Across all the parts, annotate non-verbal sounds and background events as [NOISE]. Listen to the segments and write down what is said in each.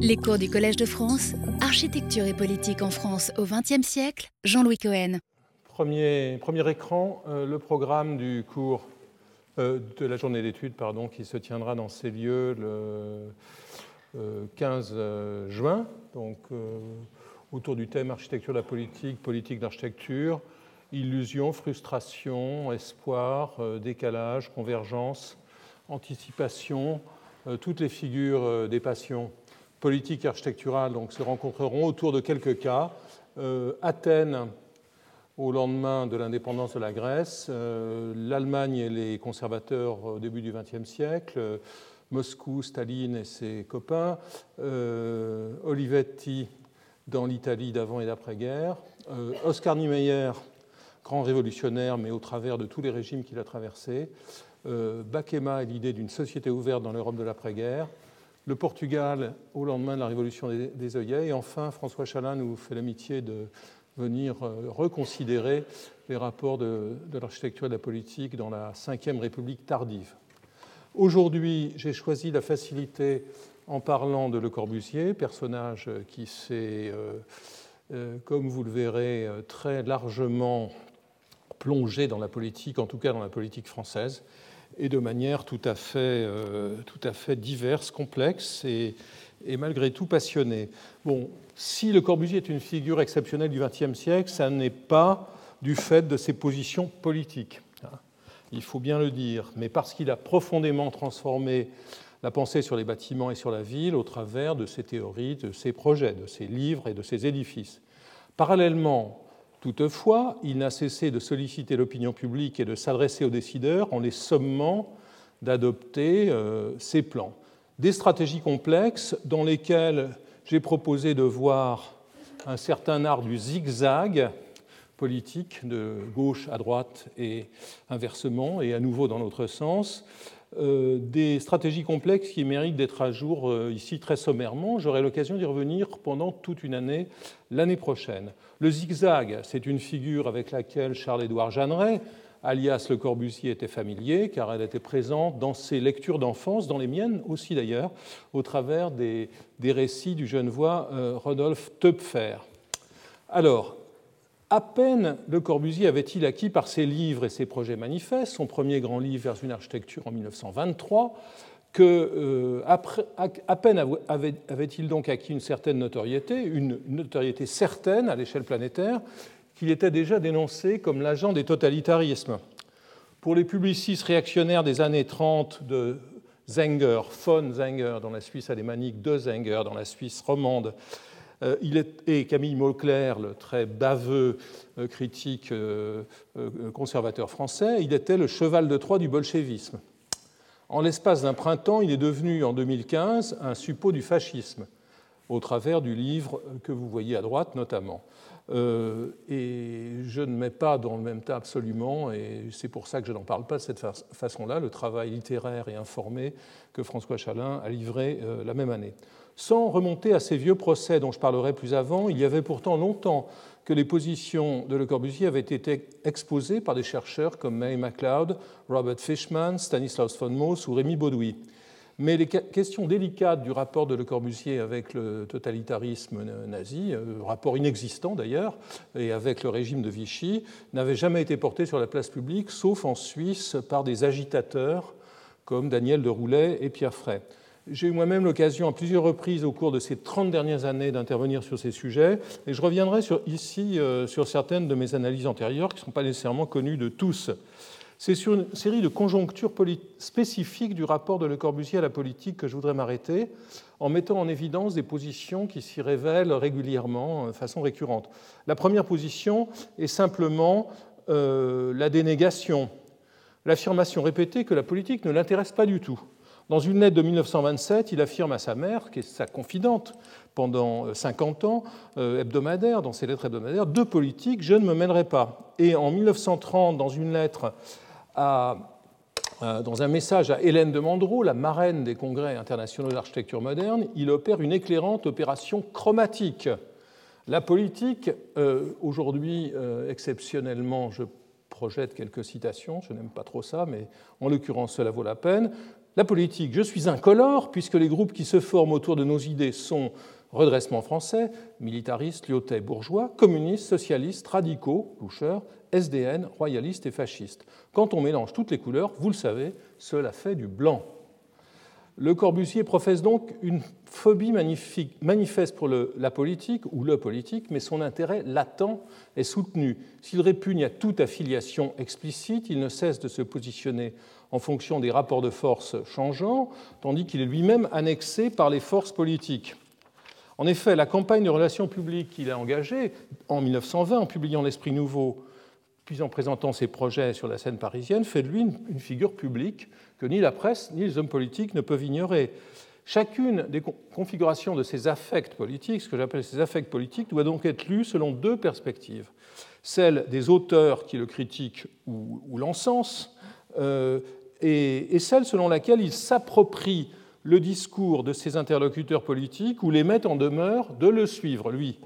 Les cours du Collège de France, Architecture et politique en France au XXe siècle, Jean-Louis Cohen. Premier, premier écran, euh, le programme du cours euh, de la journée d'études pardon, qui se tiendra dans ces lieux le 15 euh, juin, donc autour du thème architecture de la politique, politique d'architecture, illusion, frustration, espoir, décalage, convergence, anticipation, toutes les figures des passions politiques et architecturales donc, se rencontreront autour de quelques cas. Euh, Athènes, au lendemain de l'indépendance de la Grèce, euh, l'Allemagne et les conservateurs au début du XXe siècle, euh, Moscou, Staline et ses copains, Olivetti dans l'Italie d'avant et d'après-guerre, Oscar Niemeyer, grand révolutionnaire, mais au travers de tous les régimes qu'il a traversés, Bakema et l'idée d'une société ouverte dans l'Europe de l'après-guerre, le Portugal au lendemain de la révolution des, œillets. Et enfin, François Chalin nous fait l'amitié de venir euh, reconsidérer les rapports de, l'architecture et de la politique dans la Ve République tardive. Aujourd'hui, j'ai choisi la facilité en parlant de Le Corbusier, personnage qui s'est, euh, euh, comme vous le verrez, très largement plongé dans la politique, en tout cas dans la politique française, et de manière tout à fait, euh, tout à fait diverse, complexe et, et, malgré tout passionnée. Bon, si Le Corbusier est une figure exceptionnelle du XXe siècle, ça n'est pas du fait de ses positions politiques. Hein. Il faut bien le dire, mais parce qu'il a profondément transformé la pensée sur les bâtiments et sur la ville au travers de ses théories, de ses projets, de ses livres et de ses édifices. Parallèlement, Toutefois, il n'a cessé de solliciter l'opinion publique et de s'adresser aux décideurs en les sommant d'adopter euh, ses plans. Des stratégies complexes dans lesquelles j'ai proposé de voir un certain art du zigzag politique, de gauche à droite et inversement, et à nouveau dans l'autre sens, des stratégies complexes qui méritent d'être à jour euh, ici très sommairement. J'aurai l'occasion d'y revenir pendant toute une année l'année prochaine. Le zigzag, c'est une figure avec laquelle Charles-Édouard Jeanneret, alias Le Corbusier, était familier, car elle était présente dans ses lectures d'enfance, dans les miennes aussi d'ailleurs, au travers des, récits du Genevois euh, Rodolphe Töpfer. Alors, à peine Le Corbusier avait-il acquis par ses livres et ses projets manifestes, son premier grand livre vers une architecture en 1923, que euh, peine avait-il donc acquis une certaine notoriété, une notoriété certaine à l'échelle planétaire, qu'il était déjà dénoncé comme l'agent des totalitarismes. Pour les publicistes réactionnaires des années 30 de Zenger, von Zenger dans la Suisse alémanique, de Zenger dans la Suisse romande, il est, et Camille Mauclerc, le très baveux euh, critique euh, conservateur français, il était le cheval de Troie du bolchevisme. En l'espace d'un printemps, il est devenu en 2015 un suppôt du fascisme, au travers du livre que vous voyez à droite notamment. et je ne mets pas dans le même tas absolument, et c'est pour ça que je n'en parle pas de cette façon-là, le travail littéraire et informé que François Chalin a livré la même année. Sans remonter à ces vieux procès dont je parlerai plus avant, il y avait pourtant longtemps que les positions de Le Corbusier avaient été exposées par des chercheurs comme May MacLeod, Robert Fishman, Stanislaus von Moos ou Rémi Baudoui. Mais les questions délicates du rapport de Le Corbusier avec le totalitarisme nazi, euh, rapport inexistant d'ailleurs, et avec le régime de Vichy, n'avaient jamais été portées sur la place publique, sauf en Suisse par des agitateurs comme Daniel de Roulet et Pierre Frey. J'ai eu moi-même l'occasion à plusieurs reprises au cours de ces 30 dernières années d'intervenir sur ces sujets, et je reviendrai ici euh, sur certaines de mes analyses antérieures qui ne sont pas nécessairement connues de tous. C'est sur une série de conjonctures spécifiques du rapport de Le Corbusier à la politique que je voudrais m'arrêter, en mettant en évidence des positions qui s'y révèlent régulièrement, de façon récurrente. La première position est simplement euh, la dénégation, l'affirmation répétée que la politique ne l'intéresse pas du tout. Dans une lettre de 1927, il affirme à sa mère, qui est sa confidente pendant 50 ans, euh, hebdomadaire, dans ses lettres hebdomadaires, de politique, je ne me mêlerai pas. Et en 1930, dans une lettre à, dans un message à Hélène de Mandreau, la marraine des congrès internationaux d'architecture moderne, il opère une éclairante opération chromatique. La politique, euh, aujourd'hui euh, exceptionnellement, je projette quelques citations, je n'aime pas trop ça, mais en l'occurrence cela vaut la peine, La politique, je suis incolore, puisque les groupes qui se forment autour de nos idées sont redressement français, militaristes, lyotais, bourgeois, communistes, socialistes, radicaux, loucheurs, SDN, royalistes et fascistes. Quand on mélange toutes les couleurs, vous le savez, cela fait du blanc. Le Corbusier professe donc une phobie manifeste pour la politique ou le politique, mais son intérêt latent est soutenu. S'il répugne à toute affiliation explicite, il ne cesse de se positionner en fonction des rapports de force changeants, tandis qu'il est lui-même annexé par les forces politiques. En effet, la campagne de relations publiques qu'il a engagée en 1920 en publiant L'Esprit Nouveau, puis en présentant ses projets sur la scène parisienne, fait de lui une figure publique que ni la presse ni les hommes politiques ne peuvent ignorer. Chacune des configurations de ces affects politiques, ce que j'appelle ces affects politiques, doit donc être lue selon deux perspectives. Celle des auteurs qui le critiquent ou, l'encensent, euh, et, celle selon laquelle il s'approprie le discours de ses interlocuteurs politiques ou les met en demeure de le suivre, lui.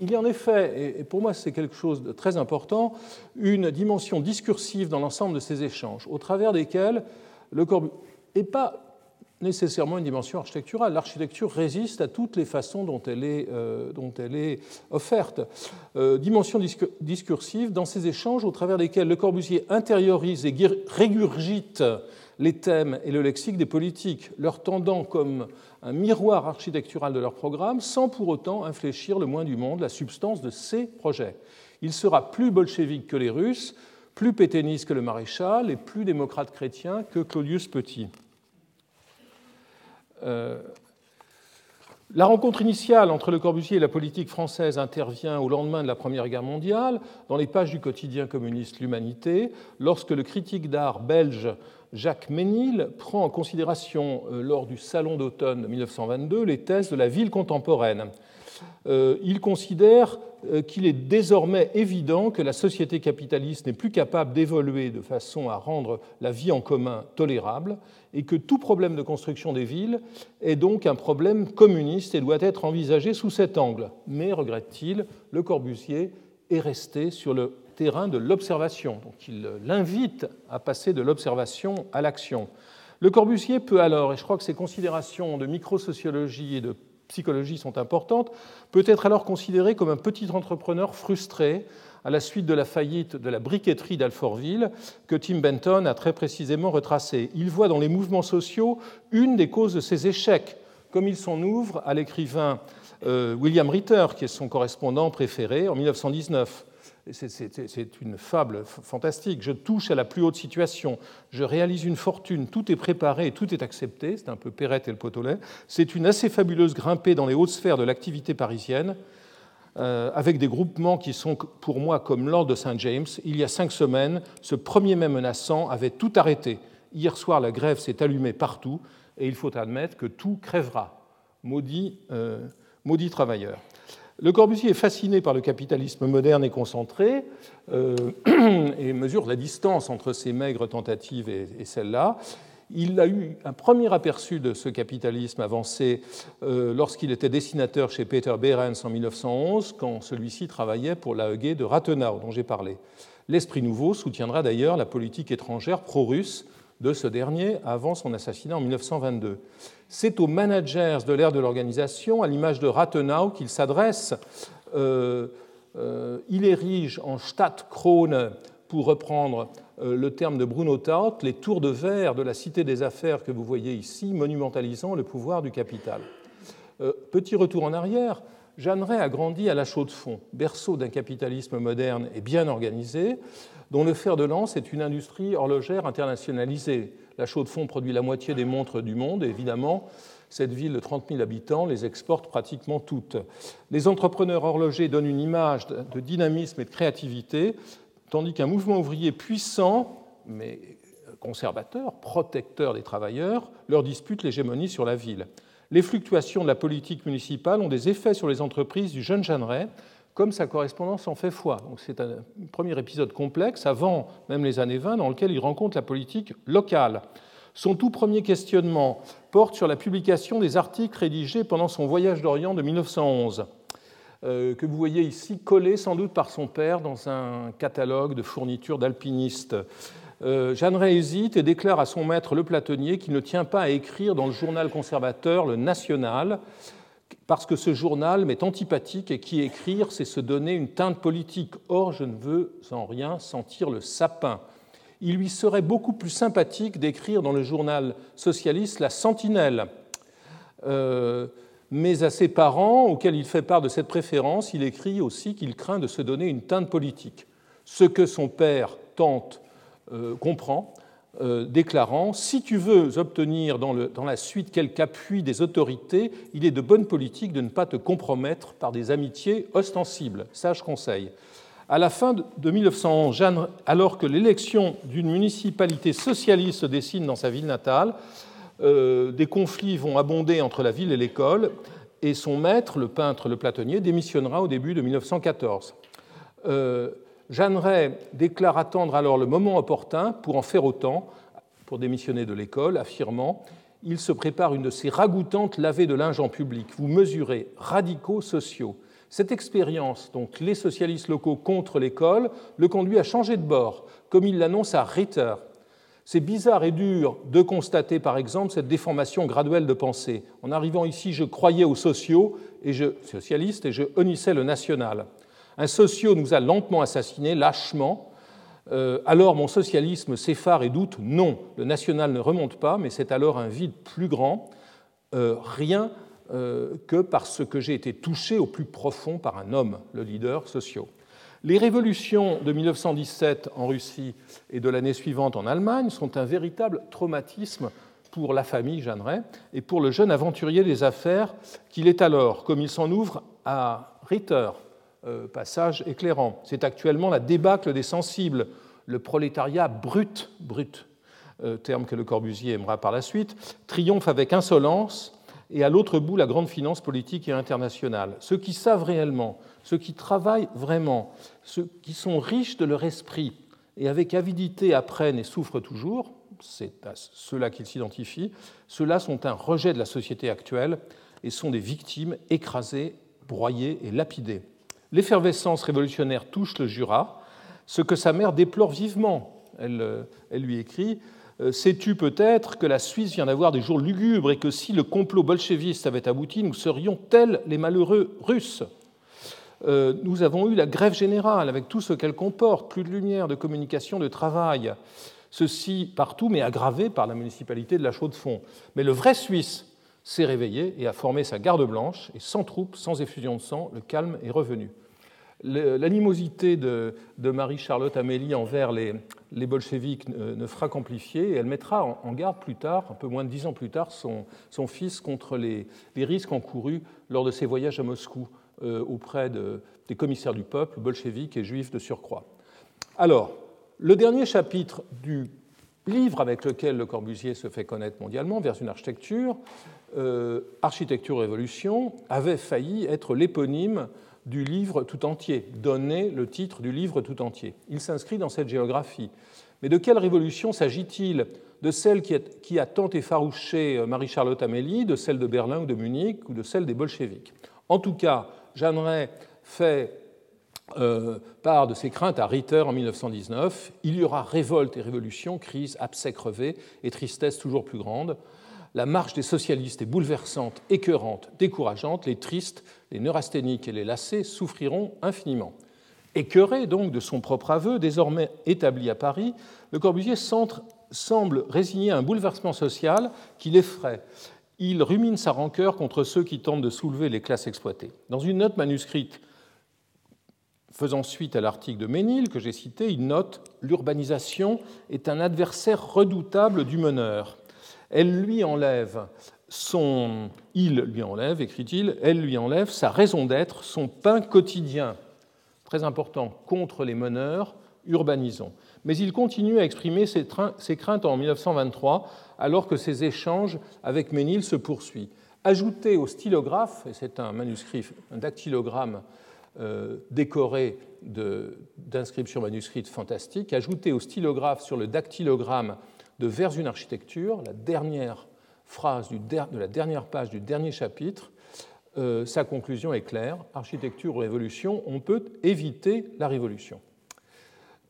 Il y a en effet, et pour moi c'est quelque chose de très important, une dimension discursive dans l'ensemble de ces échanges, au travers desquels le corps n'est pas nécessairement une dimension architecturale. L'architecture résiste à toutes les façons dont elle est, euh, offerte. Euh, dimension discursive dans ces échanges au travers desquels Le Corbusier intériorise et régurgite les thèmes et le lexique des politiques, leur tendant comme un miroir architectural de leur programme, sans pour autant infléchir le moins du monde la substance de ces projets. Il sera plus bolchevique que les Russes, plus pétainiste que le maréchal et plus démocrate chrétien que Claudius Petit. Euh, la rencontre initiale entre Le Corbusier et la politique française intervient au lendemain de la Première Guerre mondiale, dans les pages du quotidien communiste L'Humanité, lorsque le critique d'art belge Jacques Ménil prend en considération, euh, lors du Salon d'automne 1922, les thèses de la ville contemporaine. Euh, il considère euh, qu'il est désormais évident que la société capitaliste n'est plus capable d'évoluer de façon à rendre la vie en commun tolérable et que tout problème de construction des villes est donc un problème communiste et doit être envisagé sous cet angle. Mais, regrette-t-il, Le Corbusier est resté sur le terrain de l'observation. Donc il l'invite à passer de l'observation à l'action. Le Corbusier peut alors, et je crois que ces considérations de microsociologie et de psychologie sont importantes, peut être alors considéré comme un petit entrepreneur frustré à la suite de la faillite de la briqueterie d'Alfortville que Tim Benton a très précisément retracé. Il voit dans les mouvements sociaux une des causes de ses échecs, comme il s'en ouvre à l'écrivain euh, William Ritter, qui est son correspondant préféré en 1919 c'est une fable fantastique. Je touche à la plus haute situation, je réalise une fortune, tout est préparé, tout est accepté. C'est un peu Perrette et le potolet. C'est une assez fabuleuse grimpée dans les hautes sphères de l'activité parisienne, euh, avec des groupements qui sont pour moi comme l'ordre de Saint James. Il y a cinq semaines, ce premier mai menaçant avait tout arrêté. Hier soir, la grève s'est allumée partout, et il faut admettre que tout crèvera. Maudit, euh, maudit travailleur. Le Corbusier est fasciné par le capitalisme moderne et concentré euh, [CLEARS THROAT] et mesure la distance entre ces maigres tentatives et, celles-là. Il a eu un premier aperçu de ce capitalisme avancé euh, lorsqu'il était dessinateur chez Peter Behrens en 1911, quand celui-ci travaillait pour l'AEG de Rathenau, dont j'ai parlé. L'Esprit nouveau soutiendra d'ailleurs la politique étrangère pro-russe de ce dernier avant son assassinat en 1922. C'est aux managers de l'ère de l'organisation, à l'image de Rathenau, qu'il s'adresse. Euh, euh, il érige en Stadtkrone, pour reprendre euh, le terme de Bruno Taut, les tours de verre de la cité des affaires que vous voyez ici, monumentalisant le pouvoir du capital. petit retour en arrière, Jeanneret a grandi à la Chaux-de-Fonds, berceau d'un capitalisme moderne et bien organisé, dont le fer de lance est une industrie horlogère internationalisée. La Chaux-de-Fonds produit la moitié des montres du monde et évidemment, cette ville de 30 000 habitants les exporte pratiquement toutes. Les entrepreneurs horlogers donnent une image de dynamisme et de créativité, tandis qu'un mouvement ouvrier puissant, mais conservateur, protecteur des travailleurs, leur dispute l'hégémonie sur la ville. Les fluctuations de la politique municipale ont des effets sur les entreprises du jeune Jeanneret, comme sa correspondance en fait foi. c'est un premier épisode complexe, avant même les années 20, dans lequel il rencontre la politique locale. Son tout premier questionnement porte sur la publication des articles rédigés pendant son voyage d'Orient de 1911, euh, que vous voyez ici collé sans doute par son père dans un catalogue de fournitures d'alpinistes. Euh, Jeanneret hésite et déclare à son maître le platonnier qu'il ne tient pas à écrire dans le journal conservateur, le National, parce que ce journal m'est antipathique et qui écrire, c'est se donner une teinte politique. Or, je ne veux en rien sentir le sapin. Il lui serait beaucoup plus sympathique d'écrire dans le journal socialiste La Sentinelle. Euh, mais à ses parents, auxquels il fait part de cette préférence, il écrit aussi qu'il craint de se donner une teinte politique. Ce que son père tente comprend, euh, déclarant Si tu veux obtenir dans, la suite quelque appui des autorités, il est de bonne politique de ne pas te compromettre par des amitiés ostensibles. Sage conseil. À la fin de 1911, Jeanne, alors que l'élection d'une municipalité socialiste se dessine dans sa ville natale, euh, des conflits vont abonder entre la ville et l'école, et son maître, le peintre Le Platonnier, démissionnera au début de 1914. Jeanne Ray déclare attendre alors le moment opportun pour en faire autant, pour démissionner de l'école, affirmant Il se prépare une de ces ragoûtantes lavées de linge en public. Vous mesurez, radicaux sociaux. Cette expérience, donc les socialistes locaux contre l'école, le conduit à changer de bord, comme il l'annonce à Ritter. C'est bizarre et dur de constater, par exemple, cette déformation graduelle de pensée. En arrivant ici, je croyais aux sociaux et je, socialistes et je honnissais le national. Un socio nous a lentement assassinés, lâchement. Euh, alors mon socialisme s'effare et doute. Non, le national ne remonte pas, mais c'est alors un vide plus grand, euh, rien euh, que parce que j'ai été touché au plus profond par un homme, le leader socio. Les révolutions de 1917 en Russie et de l'année suivante en Allemagne sont un véritable traumatisme pour la famille Jeanneret et pour le jeune aventurier des affaires qu'il est alors, comme il s'en ouvre à Ritter, passage éclairant. C'est actuellement la débâcle des sensibles, le prolétariat brut, brut, euh, terme que le Corbusier aimera par la suite, triomphe avec insolence, et à l'autre bout la grande finance politique et internationale. Ceux qui savent réellement, ceux qui travaillent vraiment, ceux qui sont riches de leur esprit et avec avidité apprennent et souffrent toujours, c'est à ceux-là qu'ils s'identifient, ceux-là sont un rejet de la société actuelle et sont des victimes écrasées, broyées et lapidées. L'effervescence révolutionnaire touche le Jura, ce que sa mère déplore vivement. Elle, euh, lui écrit euh, Sais-tu peut-être que la Suisse vient d'avoir des jours lugubres et que si le complot bolchéviste avait abouti, nous serions tels les malheureux Russes? Euh, Nous avons eu la grève générale avec tout ce qu'elle comporte, plus de lumière, de communication, de travail. Ceci partout, mais aggravé par la municipalité de la Chaux-de-Fonds. Mais le vrai Suisse s'est réveillé et a formé sa garde blanche, et sans troupes, sans effusion de sang, le calme est revenu l'animosité de, Marie-Charlotte Amélie envers les, les bolcheviks ne, fera qu'amplifier et elle mettra en, garde plus tard, un peu moins de dix ans plus tard, son, fils contre les, risques encourus lors de ses voyages à Moscou euh, auprès des commissaires du peuple, bolcheviques et juifs de surcroît. Alors, le dernier chapitre du livre avec lequel Le Corbusier se fait connaître mondialement, vers une architecture, euh, Architecture Révolution, avait failli être l'éponyme du livre tout entier, donner le titre du livre tout entier. Il s'inscrit dans cette géographie. Mais de quelle révolution s'agit-il? De celle qui a, tant effarouché euh, Marie-Charlotte Amélie, de celle de Berlin ou de Munich, ou de celle des bolcheviks? En tout cas, Jeanneret fait euh, part de ses craintes à Ritter en 1919. Il y aura révolte et révolution, crise, abcès crevé et tristesse toujours plus grande. La marche des socialistes est bouleversante, écœurante, décourageante. Les tristes, les neurasthéniques et les lassés souffriront infiniment. Écœuré donc de son propre aveu, désormais établi à Paris, Le Corbusier semble résigner un bouleversement social qui l'effraie. Il rumine sa rancœur contre ceux qui tentent de soulever les classes exploitées. Dans une note manuscrite faisant suite à l'article de Ménil que j'ai cité, il note L'urbanisation est un adversaire redoutable du meneur elle lui enlève son, il lui enlève, écrit-il, elle lui enlève sa raison d'être, son pain quotidien. Très important, contre les meneurs, urbanisons. Mais il continue à exprimer ses, craintes en 1923, alors que ses échanges avec Ménil se poursuivent. Ajouté au stylographe, et c'est un manuscrit, un dactylogramme euh, décoré d'inscriptions manuscrites fantastiques, ajouté au stylographe sur le dactylogramme de Vers une architecture, la dernière phrase de la dernière page du dernier chapitre, euh, sa conclusion est claire, architecture ou révolution, on peut éviter la révolution.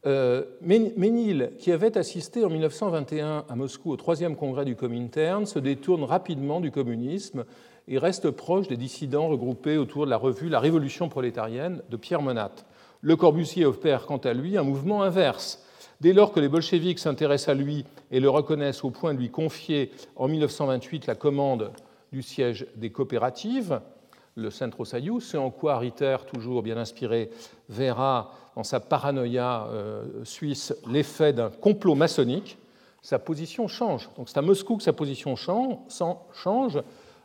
Euh, Ménil, qui avait assisté en 1921 à Moscou au troisième congrès du Comintern, se détourne rapidement du communisme et reste proche des dissidents regroupés autour de la revue La Révolution prolétarienne de Pierre Monat. Le Corbusier opère quant à lui un mouvement inverse. Dès lors que les bolcheviks s'intéressent à lui et le reconnaissent au point de lui confier en 1928 la commande du siège des coopératives, le Centro Sayou, ce en quoi Ritter, toujours bien inspiré, verra dans sa paranoïa euh, suisse l'effet d'un complot maçonnique, sa position change. Donc c'est à Moscou que sa position change,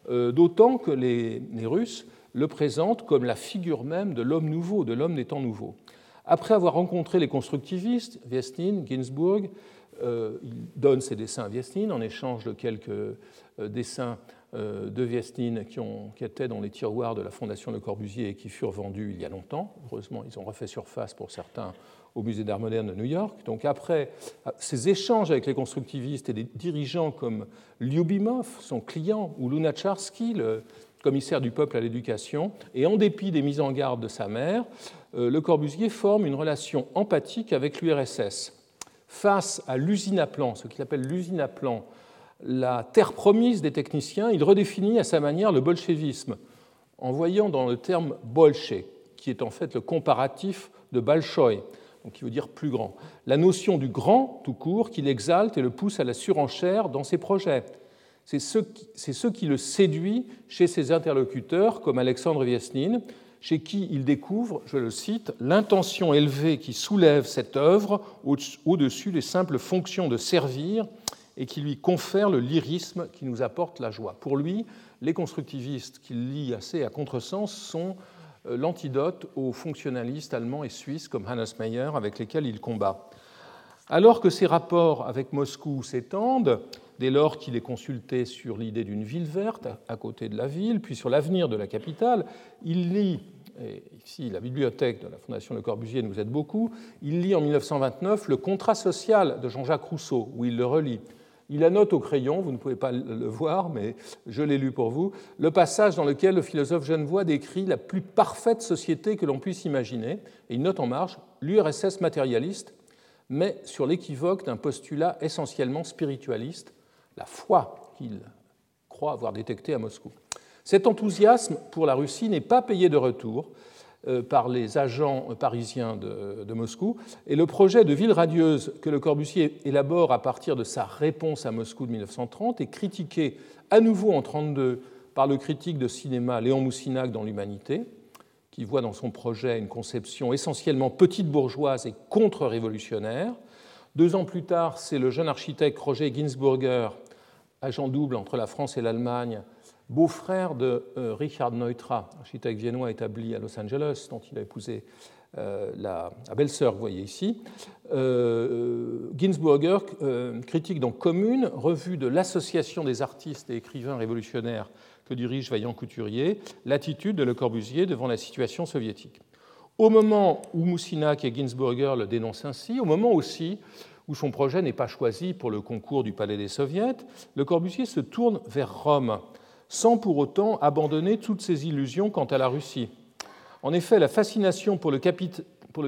euh, d'autant que les, Russes le présentent comme la figure même de l'homme nouveau, de l'homme des temps nouveaux. Après avoir rencontré les constructivistes, Viesnin, Ginsburg, euh, il donne ses dessins à Viesnin en échange de quelques dessins euh, de Viesnine qui, qui, étaient dans les tiroirs de la Fondation Le Corbusier et qui furent vendus il y a longtemps. Heureusement, ils ont refait surface pour certains au Musée d'art moderne de New York. Donc après ces échanges avec les constructivistes et des dirigeants comme Lyubimov, son client, ou Lunacharsky, le commissaire du peuple à l'éducation, et en dépit des mises en garde de sa mère, euh, Le Corbusier forme une relation empathique avec l'URSS. Face à l'usine à plan, ce qu'il appelle l'usine plan, la terre promise des techniciens, il redéfinit à sa manière le bolchevisme en voyant dans le terme bolché, qui est en fait le comparatif de balchoï, qui veut dire plus grand, la notion du grand tout court qu'il exalte et le pousse à la surenchère dans ses projets. C'est ce, qui le séduit chez ses interlocuteurs comme Alexandre Viesnine, chez qui il découvre, je le cite, l'intention élevée qui soulève cette œuvre au-dessus des simples fonctions de servir et qui lui confère le lyrisme qui nous apporte la joie. Pour lui, les constructivistes qu'il lit assez à contresens sont euh, l'antidote aux fonctionnalistes allemands et suisses comme Hannes Meyer avec lesquels il combat. Alors que ses rapports avec Moscou s'étendent, dès lors qu'il est consulté sur l'idée d'une ville verte à côté de la ville, puis sur l'avenir de la capitale, il lit, et ici la bibliothèque de la Fondation Le Corbusier nous aide beaucoup, il lit en 1929 le contrat social de Jean-Jacques Rousseau, où il le relit. Il annote au crayon, vous ne pouvez pas le voir, mais je l'ai lu pour vous, le passage dans lequel le philosophe genevois décrit la plus parfaite société que l'on puisse imaginer. Et il note en marge l'URSS matérialiste, mais sur l'équivoque d'un postulat essentiellement spiritualiste, la foi qu'il croit avoir détectée à Moscou. Cet enthousiasme pour la Russie n'est pas payé de retour. Euh, par les agents parisiens de, Moscou. Et le projet de ville radieuse que Le Corbusier élabore à partir de sa réponse à Moscou de 1930 est critiqué à nouveau en 1932 par le critique de cinéma Léon Moussinac dans L'Humanité, qui voit dans son projet une conception essentiellement petite bourgeoise et contre-révolutionnaire. Deux ans plus tard, c'est le jeune architecte Roger Ginsburger, agent double entre la France et l'Allemagne, beau-frère de euh, Richard Neutra, architecte viennois établi à Los Angeles, dont il a épousé euh, la, belle-sœur, vous voyez ici. Euh, Ginsburger critique dans Commune, revue de l'Association des artistes et écrivains révolutionnaires que dirige Vaillant Couturier, l'attitude de Le Corbusier devant la situation soviétique. Au moment où Moussinac et Ginsburger le dénoncent ainsi, au moment aussi où son projet n'est pas choisi pour le concours du Palais des Soviets, Le Corbusier se tourne vers Rome sans pour autant abandonner toutes ses illusions quant à la Russie. En effet, la fascination pour le,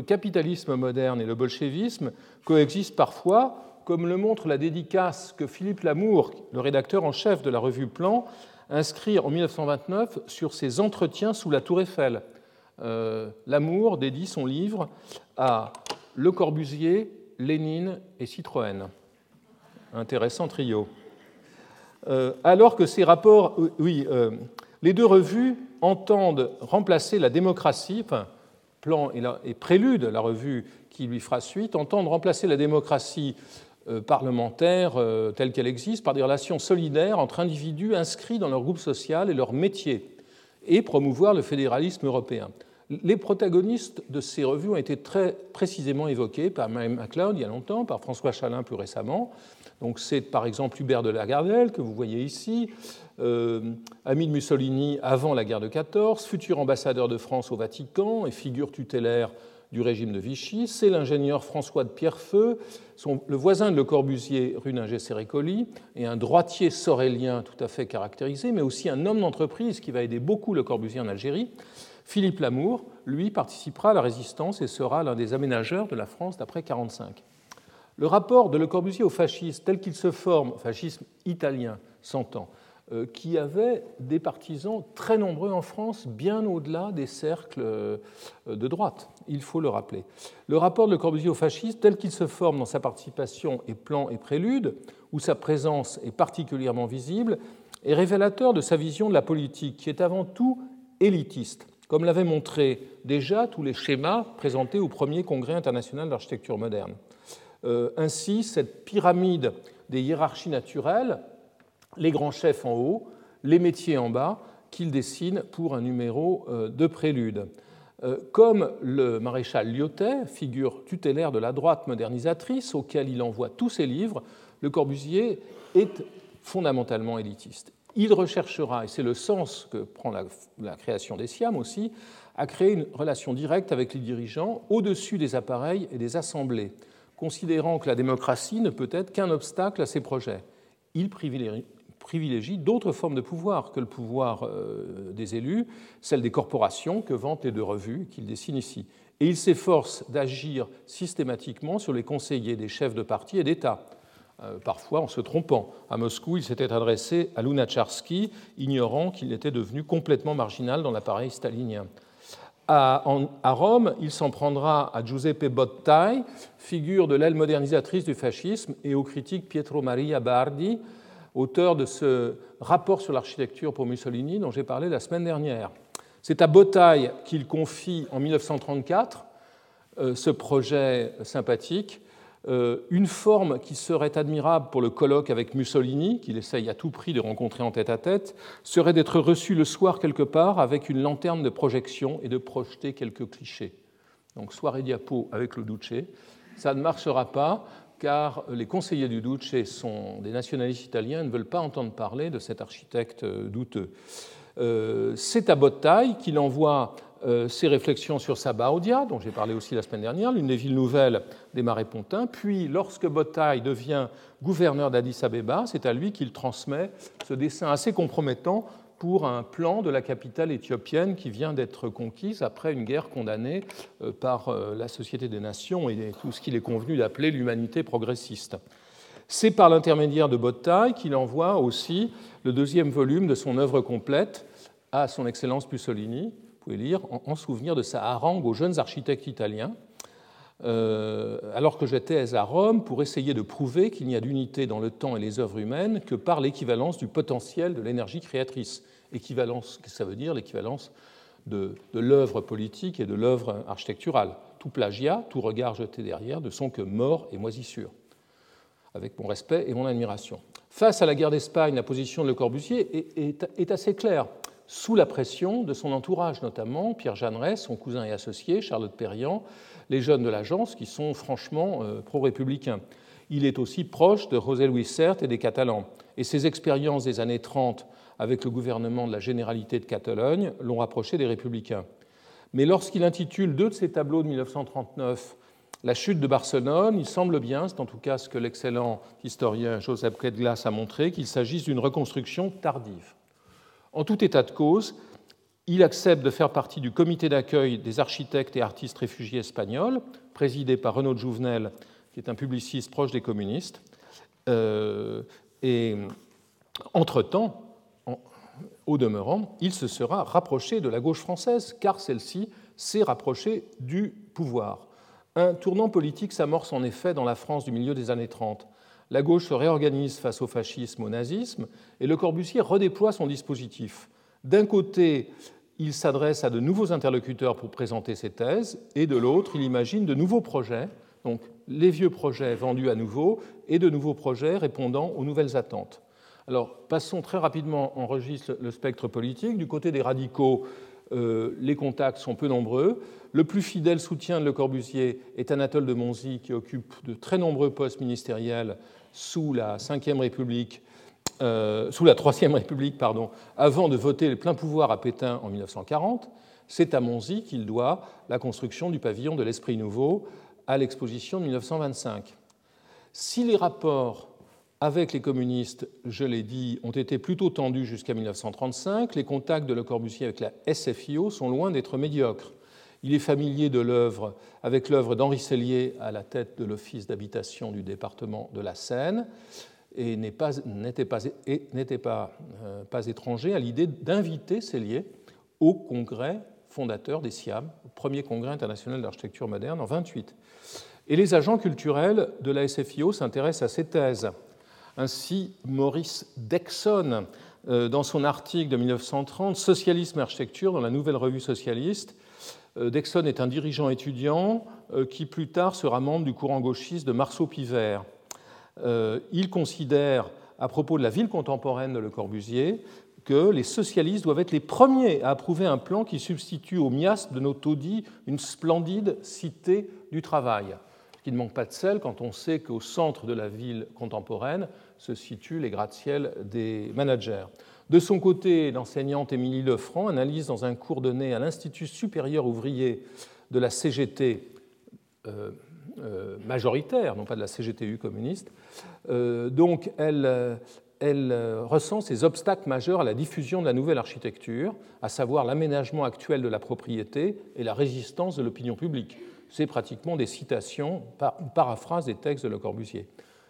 capitalisme moderne et le bolchevisme coexistent parfois, comme le montre la dédicace que Philippe Lamour, le rédacteur en chef de la revue Plan, inscrit en 1929 sur ses entretiens sous la Tour Eiffel. Euh, Lamour dédie son livre à Le Corbusier, Lénine et Citroën. Intéressant trio. Euh, alors que ces rapports, euh, oui, euh, les deux revues entendent remplacer la démocratie, plan et, prélude, la revue qui lui fera suite, entendent remplacer la démocratie parlementaire telle qu'elle existe par des relations solidaires entre individus inscrits dans leur groupe social et leur métier, et promouvoir le fédéralisme européen. Les protagonistes de ces revues ont été très précisément évoqués par Mary MacLeod il y a longtemps, par François Chalin plus récemment, donc c'est par exemple Hubert de Lagardelle que vous voyez ici, euh, ami de Mussolini avant la guerre de 14, futur ambassadeur de France au Vatican et figure tutélaire du régime de Vichy. C'est l'ingénieur François de Pierrefeu, le voisin de Le Corbusier, runinger Serricoli, et un droitier sorélien tout à fait caractérisé, mais aussi un homme d'entreprise qui va aider beaucoup Le Corbusier en Algérie. Philippe Lamour, lui, participera à la résistance et sera l'un des aménageurs de la France d'après 1945. Le rapport de Le Corbusier au fascisme, tel qu'il se forme, fascisme italien, s'entend, euh, qui avait des partisans très nombreux en France, bien au-delà des cercles euh, de droite, il faut le rappeler. Le rapport de Le Corbusier au fascisme, tel qu'il se forme dans sa participation et plan et prélude, où sa présence est particulièrement visible, est révélateur de sa vision de la politique, qui est avant tout élitiste, comme l'avaient montré déjà tous les schémas présentés au premier congrès international d'architecture moderne. Euh, ainsi, cette pyramide des hiérarchies naturelles, les grands chefs en haut, les métiers en bas, qu'il dessine pour un numéro euh, de prélude. Euh, comme le maréchal Lyotet, figure tutélaire de la droite modernisatrice auquel il envoie tous ses livres, le Corbusier est fondamentalement élitiste. Il recherchera, et c'est le sens que prend la, création des SIAM aussi, à créer une relation directe avec les dirigeants au-dessus des appareils et des assemblées, considérant que la démocratie ne peut être qu'un obstacle à ces projets. Il privilégie, d'autres formes de pouvoir que le pouvoir euh, des élus, celle des corporations que vantent les deux revues qu'il dessine ici. Et il s'efforce d'agir systématiquement sur les conseillers des chefs de parti et d'État parfois en se trompant. À Moscou, il s'était adressé à Lunacharsky, ignorant qu'il était devenu complètement marginal dans l'appareil stalinien. À, Rome, il s'en prendra à Giuseppe Bottai, figure de l'aile modernisatrice du fascisme, et au critique Pietro Maria Bardi, auteur de ce rapport sur l'architecture pour Mussolini dont j'ai parlé la semaine dernière. C'est à Bottai qu'il confie en 1934 euh, ce projet sympathique euh, une forme qui serait admirable pour le colloque avec Mussolini, qu'il essaye à tout prix de rencontrer en tête à tête, serait d'être reçu le soir quelque part avec une lanterne de projection et de projeter quelques clichés. Donc soirée diapo avec le Duce. Ça ne marchera pas car les conseillers du Duce sont des nationalistes italiens et ne veulent pas entendre parler de cet architecte douteux. Euh, c'est à Bottaille qu'il envoie euh, ses réflexions sur Sabaudia, dont j'ai parlé aussi la semaine dernière, l'une des villes nouvelles des marais pontins. Puis, lorsque Bottaï devient gouverneur d'Addis Abeba, c'est à lui qu'il transmet ce dessin assez compromettant pour un plan de la capitale éthiopienne qui vient d'être conquise après une guerre condamnée euh, par euh, la Société des Nations et tout ce qu'il est convenu d'appeler l'humanité progressiste. C'est par l'intermédiaire de Bottaï qu'il envoie aussi le deuxième volume de son œuvre complète à son Excellence Mussolini, pouvez lire, en, souvenir de sa harangue aux jeunes architectes italiens, euh, alors que j'étais à Rome pour essayer de prouver qu'il n'y a d'unité dans le temps et les œuvres humaines que par l'équivalence du potentiel de l'énergie créatrice. Équivalence, ça veut dire l'équivalence de, l'œuvre politique et de l'œuvre architecturale? Tout plagiat, tout regard jeté derrière ne sont que mort et moisissure, avec mon respect et mon admiration. Face à la guerre d'Espagne, la position de Le Corbusier est assez claire sous la pression de son entourage, notamment Pierre Jeanneret, son cousin et associé, Charlotte Perriand, les jeunes de l'agence qui sont franchement euh, pro-républicains. Il est aussi proche de José Luis Sert et des Catalans. Et ses expériences des années 30 avec le gouvernement de la Généralité de Catalogne l'ont rapproché des républicains. Mais lorsqu'il intitule deux de ses tableaux de 1939 La chute de Barcelone, il semble bien, c'est en tout cas ce que l'excellent historien Joseph Kedglas a montré, qu'il s'agisse d'une reconstruction tardive. En tout état de cause, il accepte de faire partie du comité d'accueil des architectes et artistes réfugiés espagnols, présidé par Renaud Jouvenel, qui est un publiciste proche des communistes. Euh, et entre-temps, au demeurant, il se sera rapproché de la gauche française, car celle-ci s'est rapprochée du pouvoir. Un tournant politique s'amorce en effet dans la France du milieu des années 30 la gauche se réorganise face au fascisme, au nazisme, et Le Corbusier redéploie son dispositif. D'un côté, il s'adresse à de nouveaux interlocuteurs pour présenter ses thèses, et de l'autre, il imagine de nouveaux projets, donc les vieux projets vendus à nouveau, et de nouveaux projets répondant aux nouvelles attentes. Alors, passons très rapidement en registre le spectre politique. Du côté des radicaux, euh, les contacts sont peu nombreux. Le plus fidèle soutien de Le Corbusier est Anatole de Monzy, qui occupe de très nombreux postes ministériels sous la Ve République, euh, République, avant de voter le plein pouvoir à Pétain en 1940, c'est à Monzy qu'il doit la construction du pavillon de l'Esprit Nouveau à l'exposition de 1925. Si les rapports avec les communistes, je l'ai dit, ont été plutôt tendus jusqu'à 1935. Les contacts de Le Corbusier avec la SFIO sont loin d'être médiocres. Il est familier de l'œuvre avec l'œuvre d'Henri Sellier à la tête de l'office d'habitation du département de la Seine et n'était euh, pas, étranger à l'idée d'inviter Sellier au congrès fondateur des SIAM, premier congrès international d'architecture moderne en 28. Et les agents culturels de la SFIO s'intéressent à ces thèses. Ainsi, Maurice Dexon, dans son article de 1930, Socialisme et architecture, dans la Nouvelle Revue socialiste, euh, Dexon est un dirigeant étudiant euh, qui plus tard sera membre du courant gauchiste de Marceau-Pivert. Il considère, à propos de la ville contemporaine de Le Corbusier, que les socialistes doivent être les premiers à approuver un plan qui substitue au miasme de nos taudis une splendide cité du travail qui ne manque pas de sel quand on sait qu'au centre de la ville contemporaine se situent les gratte-ciel des managers. De son côté, l'enseignante Émilie Lefranc analyse dans un cours donné à l'Institut supérieur ouvrier de la CGT euh, euh, majoritaire, non pas de la CGTU communiste. Euh, donc, elle, elle ressent ces obstacles majeurs à la diffusion de la nouvelle architecture, à savoir l'aménagement actuel de la propriété et la résistance de l'opinion publique c'est pratiquement des citations, une paraphrase des textes de Le Corbusier.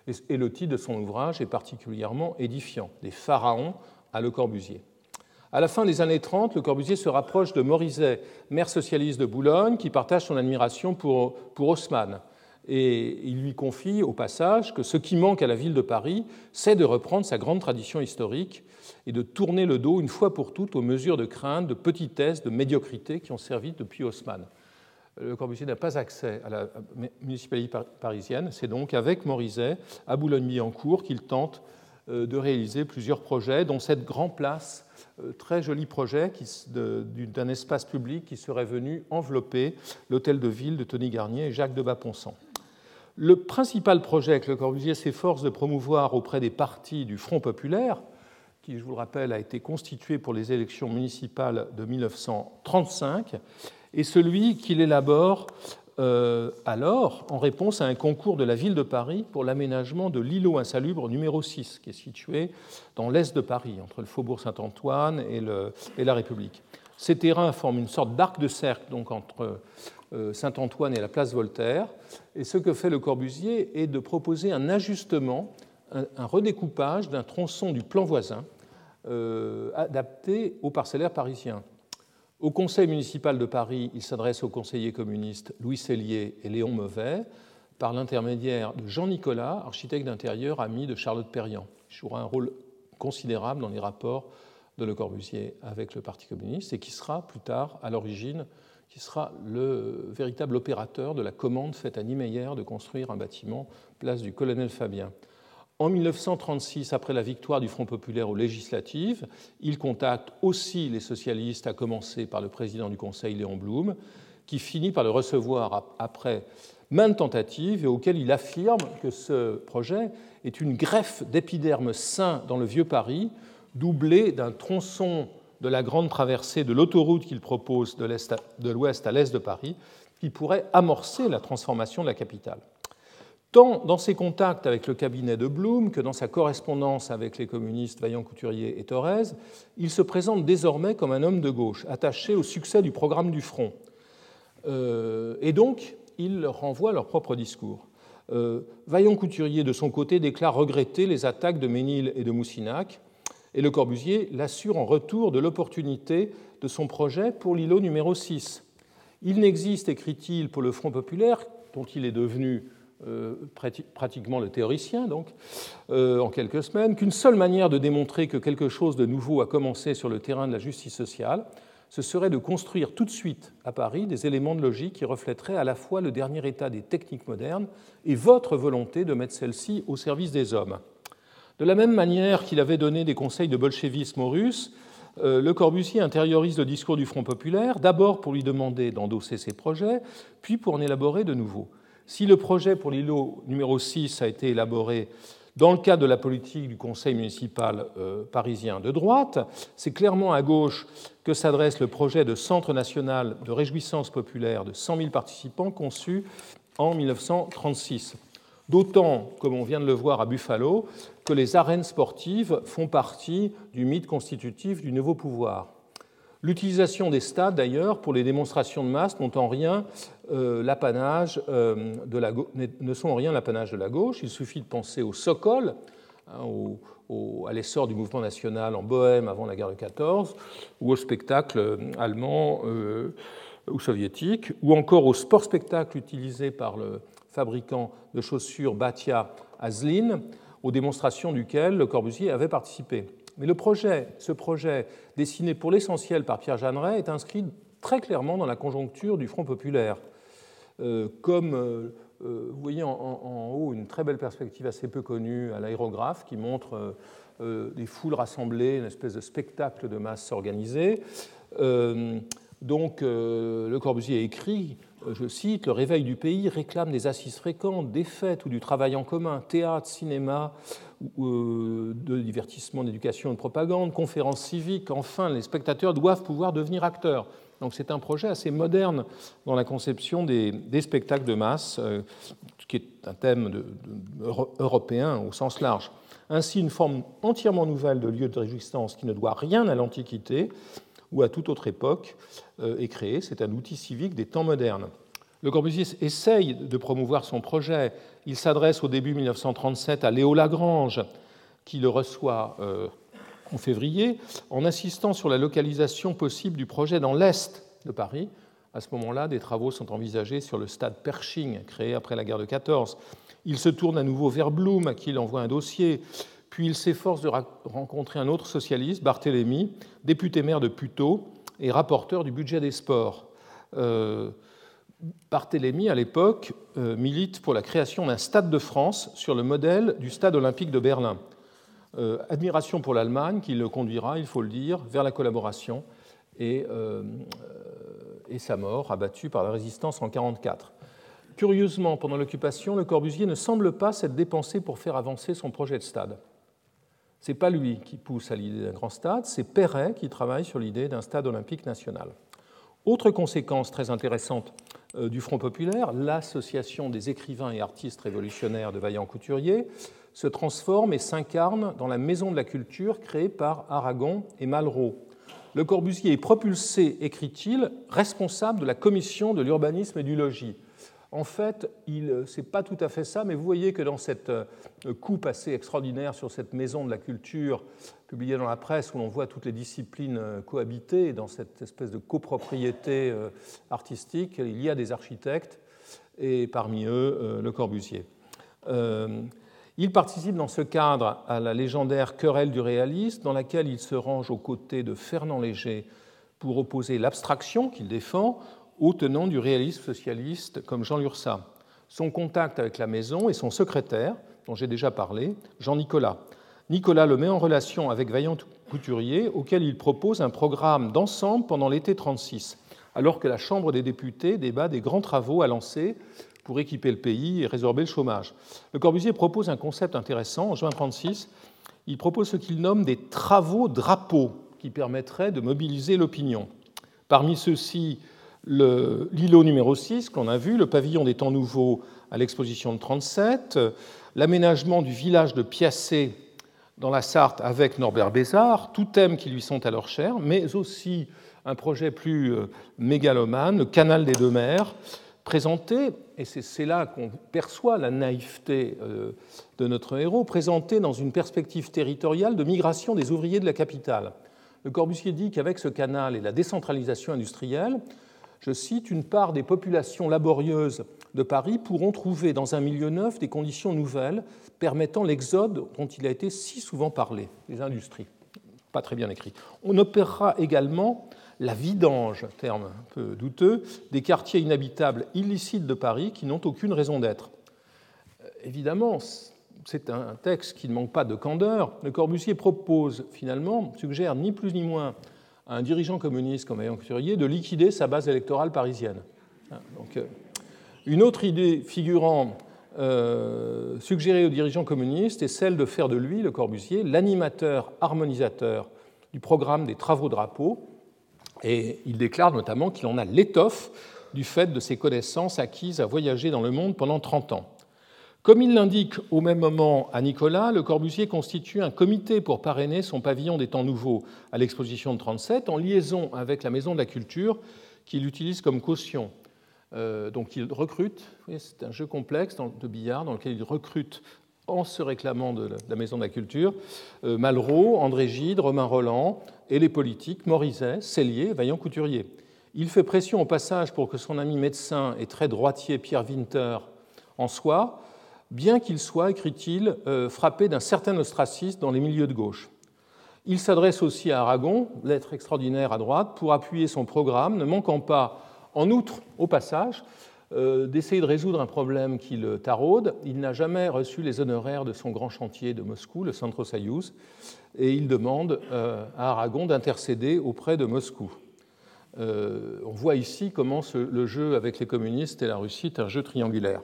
Et le titre de son ouvrage est particulièrement édifiant, Des pharaons à Le Corbusier. À la fin des années 30, Le Corbusier se rapproche de Morizet, maire socialiste de Boulogne, qui partage son admiration pour, pour Haussmann. Et il lui confie au passage que ce qui manque à la ville de Paris, c'est de reprendre sa grande tradition historique et de tourner le dos une fois pour toutes aux mesures de crainte, de petitesse, de médiocrité qui ont servi depuis Haussmann. Le Corbusier n'a pas accès à la municipalité parisienne. C'est donc avec Morizet, à Boulogne-Billancourt, qu'il tente euh, de réaliser plusieurs projets, dont cette grande place, euh, très joli projet d'un espace public qui serait venu envelopper l'hôtel de ville de Tony Garnier et Jacques de Baponçant. Le principal projet que Le Corbusier s'efforce de promouvoir auprès des partis du Front populaire, qui, je vous le rappelle, a été constitué pour les élections municipales de 1935, et celui qu'il élabore euh, alors en réponse à un concours de la ville de Paris pour l'aménagement de l'îlot insalubre numéro 6, qui est situé dans l'est de Paris, entre le faubourg Saint-Antoine et, la République. Ces terrains forment une sorte d'arc de cercle donc, entre euh, Saint-Antoine et la place Voltaire. Et ce que fait le Corbusier est de proposer un ajustement, un, redécoupage d'un tronçon du plan voisin euh, adapté aux parcellaires parisiens. Au Conseil municipal de Paris, il s'adresse aux conseillers communistes Louis Sellier et Léon Mevet par l'intermédiaire de Jean Nicolas, architecte d'intérieur, ami de Charlotte Perriand. Il jouera un rôle considérable dans les rapports de Le Corbusier avec le Parti communiste et qui sera plus tard, à l'origine, qui sera le véritable opérateur de la commande faite à Niemeyer de construire un bâtiment place du colonel Fabien. En 1936, après la victoire du Front populaire aux législatives, il contacte aussi les socialistes, à commencer par le président du Conseil, Léon Blum, qui finit par le recevoir après maintes tentatives et auquel il affirme que ce projet est une greffe d'épiderme sain dans le vieux Paris, doublée d'un tronçon de la grande traversée de l'autoroute qu'il propose de l'ouest à l'est de Paris, qui pourrait amorcer la transformation de la capitale. Tant dans ses contacts avec le cabinet de Blum que dans sa correspondance avec les communistes Vaillant-Couturier et Thorez, il se présente désormais comme un homme de gauche, attaché au succès du programme du Front. Euh, et donc, il renvoie leur propre discours. Euh, Vaillant-Couturier, de son côté, déclare regretter les attaques de Ménil et de Moussinac, et Le Corbusier l'assure en retour de l'opportunité de son projet pour l'îlot numéro 6. Il n'existe, écrit-il, pour le Front populaire, dont il est devenu pratiquement le théoricien, donc, euh, en quelques semaines, qu'une seule manière de démontrer que quelque chose de nouveau a commencé sur le terrain de la justice sociale, ce serait de construire tout de suite à Paris des éléments de logique qui reflèteraient à la fois le dernier état des techniques modernes et votre volonté de mettre celles-ci au service des hommes. De la même manière qu'il avait donné des conseils de bolchevisme aux Russes, euh, Le Corbusier intériorise le discours du Front populaire, d'abord pour lui demander d'endosser ses projets, puis pour en élaborer de nouveaux. Si le projet pour l'îlot numéro 6 a été élaboré dans le cadre de la politique du Conseil municipal euh, parisien de droite, c'est clairement à gauche que s'adresse le projet de Centre national de réjouissance populaire de 100 000 participants conçu en 1936. D'autant, comme on vient de le voir à Buffalo, que les arènes sportives font partie du mythe constitutif du nouveau pouvoir. L'utilisation des stades, d'ailleurs, pour les démonstrations de masse n'ont en rien l'apanage euh, de la ne sont en rien l'apanage de la gauche. Il suffit de penser au Sokol, hein, à l'essor du mouvement national en Bohème avant la guerre de 14, ou au spectacle euh, allemand ou soviétique, ou encore au sport-spectacle utilisé par le fabricant de chaussures Batia Azlin, aux démonstrations duquel Le Corbusier avait participé. Mais le projet, ce projet, dessiné pour l'essentiel par Pierre Jeanneret, est inscrit très clairement dans la conjoncture du Front populaire. Euh, comme euh, euh, vous voyez en, haut une très belle perspective assez peu connue à l'aérographe qui montre des foules rassemblées, une espèce de spectacle de masse organisé. donc Le Corbusier écrit je cite, Le réveil du pays réclame des assises fréquentes, des fêtes ou du travail en commun, théâtre, cinéma, de divertissement, d'éducation et de propagande, conférences civiques. Enfin, les spectateurs doivent pouvoir devenir acteurs. Donc c'est un projet assez moderne dans la conception des, spectacles de masse, euh, qui est un thème européen au sens large. Ainsi, une forme entièrement nouvelle de lieu de résistance qui ne doit rien à l'Antiquité ou à toute autre époque euh, est créée. C'est un outil civique des temps modernes. Le Corbusier essaye de promouvoir son projet. Il s'adresse au début 1937 à Léo Lagrange, qui le reçoit euh, en février, en insistant sur la localisation possible du projet dans l'est de Paris. À ce moment-là, des travaux sont envisagés sur le stade Pershing, créé après la guerre de 14. Il se tourne à nouveau vers Blum, à qui il envoie un dossier, puis il s'efforce de rencontrer un autre socialiste, Barthélemy, député maire de Puteaux et rapporteur du budget des sports. Euh, Barthélemy, à l'époque, euh, milite pour la création d'un stade de France sur le modèle du stade olympique de Berlin. Euh, admiration pour l'Allemagne qui le conduira, il faut le dire, vers la collaboration et, euh, sa mort, abattue par la résistance en 1944. Curieusement, pendant l'occupation, Le Corbusier ne semble pas s'être dépensé pour faire avancer son projet de stade. Ce n'est pas lui qui pousse à l'idée d'un grand stade, c'est Perret qui travaille sur l'idée d'un stade olympique national. Autre conséquence très intéressante euh, du Front populaire, l'association des écrivains et artistes révolutionnaires de Vaillant Couturier se transforme et s'incarne dans la maison de la culture créée par Aragon et Malraux. Le Corbusier est propulsé, écrit-il, responsable de la commission de l'urbanisme et du logis. En fait, ce n'est pas tout à fait ça, mais vous voyez que dans cette euh, coupe assez extraordinaire sur cette maison de la culture publiée dans la presse, où l'on voit toutes les disciplines euh, cohabiter, dans cette espèce de copropriété euh, artistique, il y a des architectes, et parmi eux, Le Corbusier. Il participe dans ce cadre à la légendaire querelle du réalisme, dans laquelle il se range aux côtés de Fernand Léger pour opposer l'abstraction qu'il défend aux tenants du réalisme socialiste comme Jean Lursa. Son contact avec la maison et son secrétaire, dont j'ai déjà parlé, Jean Nicolas. Nicolas le met en relation avec Vaillant Couturier, auquel il propose un programme d'ensemble pendant l'été 36, alors que la Chambre des députés débat des grands travaux à lancer pour équiper le pays et résorber le chômage. Le Corbusier propose un concept intéressant. En juin 1936, il propose ce qu'il nomme des travaux drapeaux qui permettraient de mobiliser l'opinion. Parmi ceux-ci, l'îlot numéro 6 qu'on a vu, le pavillon des temps nouveaux à l'exposition de 37, l'aménagement du village de Piacé dans la Sarthe avec Norbert Bézard, tous thèmes qui lui sont alors chers, mais aussi un projet plus euh, mégalomane, le canal des deux mers, présenté, et c'est là qu'on perçoit la naïveté euh, de notre héros, présenté dans une perspective territoriale de migration des ouvriers de la capitale. Le Corbusier dit qu'avec ce canal et la décentralisation industrielle, je cite, une part des populations laborieuses de Paris pourront trouver dans un milieu neuf des conditions nouvelles permettant l'exode dont il a été si souvent parlé, les industries. Pas très bien écrit. On opérera également la vidange, terme un peu douteux, des quartiers inhabitables illicites de Paris qui n'ont aucune raison d'être. Euh, évidemment, c'est un texte qui ne manque pas de candeur. Le Corbusier propose finalement, suggère ni plus ni moins à un dirigeant communiste comme Ayant Couturier de liquider sa base électorale parisienne. Hein, euh, une autre idée figurant euh, suggérée aux dirigeants communistes est celle de faire de lui, le Corbusier, l'animateur harmonisateur du programme des travaux drapeaux, et il déclare notamment qu'il en a l'étoffe du fait de ses connaissances acquises à voyager dans le monde pendant 30 ans. Comme il l'indique au même moment à Nicolas, Le Corbusier constitue un comité pour parrainer son pavillon des temps nouveaux à l'exposition de 37 en liaison avec la Maison de la Culture qu'il utilise comme caution. Euh, donc il recrute, c'est un jeu complexe de billard dans lequel il recrute en se réclamant de la Maison de la Culture, euh, Malraux, André Gide, Romain Roland et les politiques Morizet, Cellier, Vaillant Couturier. Il fait pression au passage pour que son ami médecin et très droitier Pierre Winter en soit, bien qu'il soit, écrit-il, euh, frappé d'un certain ostracisme dans les milieux de gauche. Il s'adresse aussi à Aragon, lettre extraordinaire à droite, pour appuyer son programme, ne manquant pas, en outre, au passage, d'essayer de résoudre un problème qui le taraude. Il n'a jamais reçu les honoraires de son grand chantier de Moscou, le Centro Soyuz, et il demande euh, à Aragon d'intercéder auprès de Moscou. on voit ici comment le jeu avec les communistes et la Russie est un jeu triangulaire.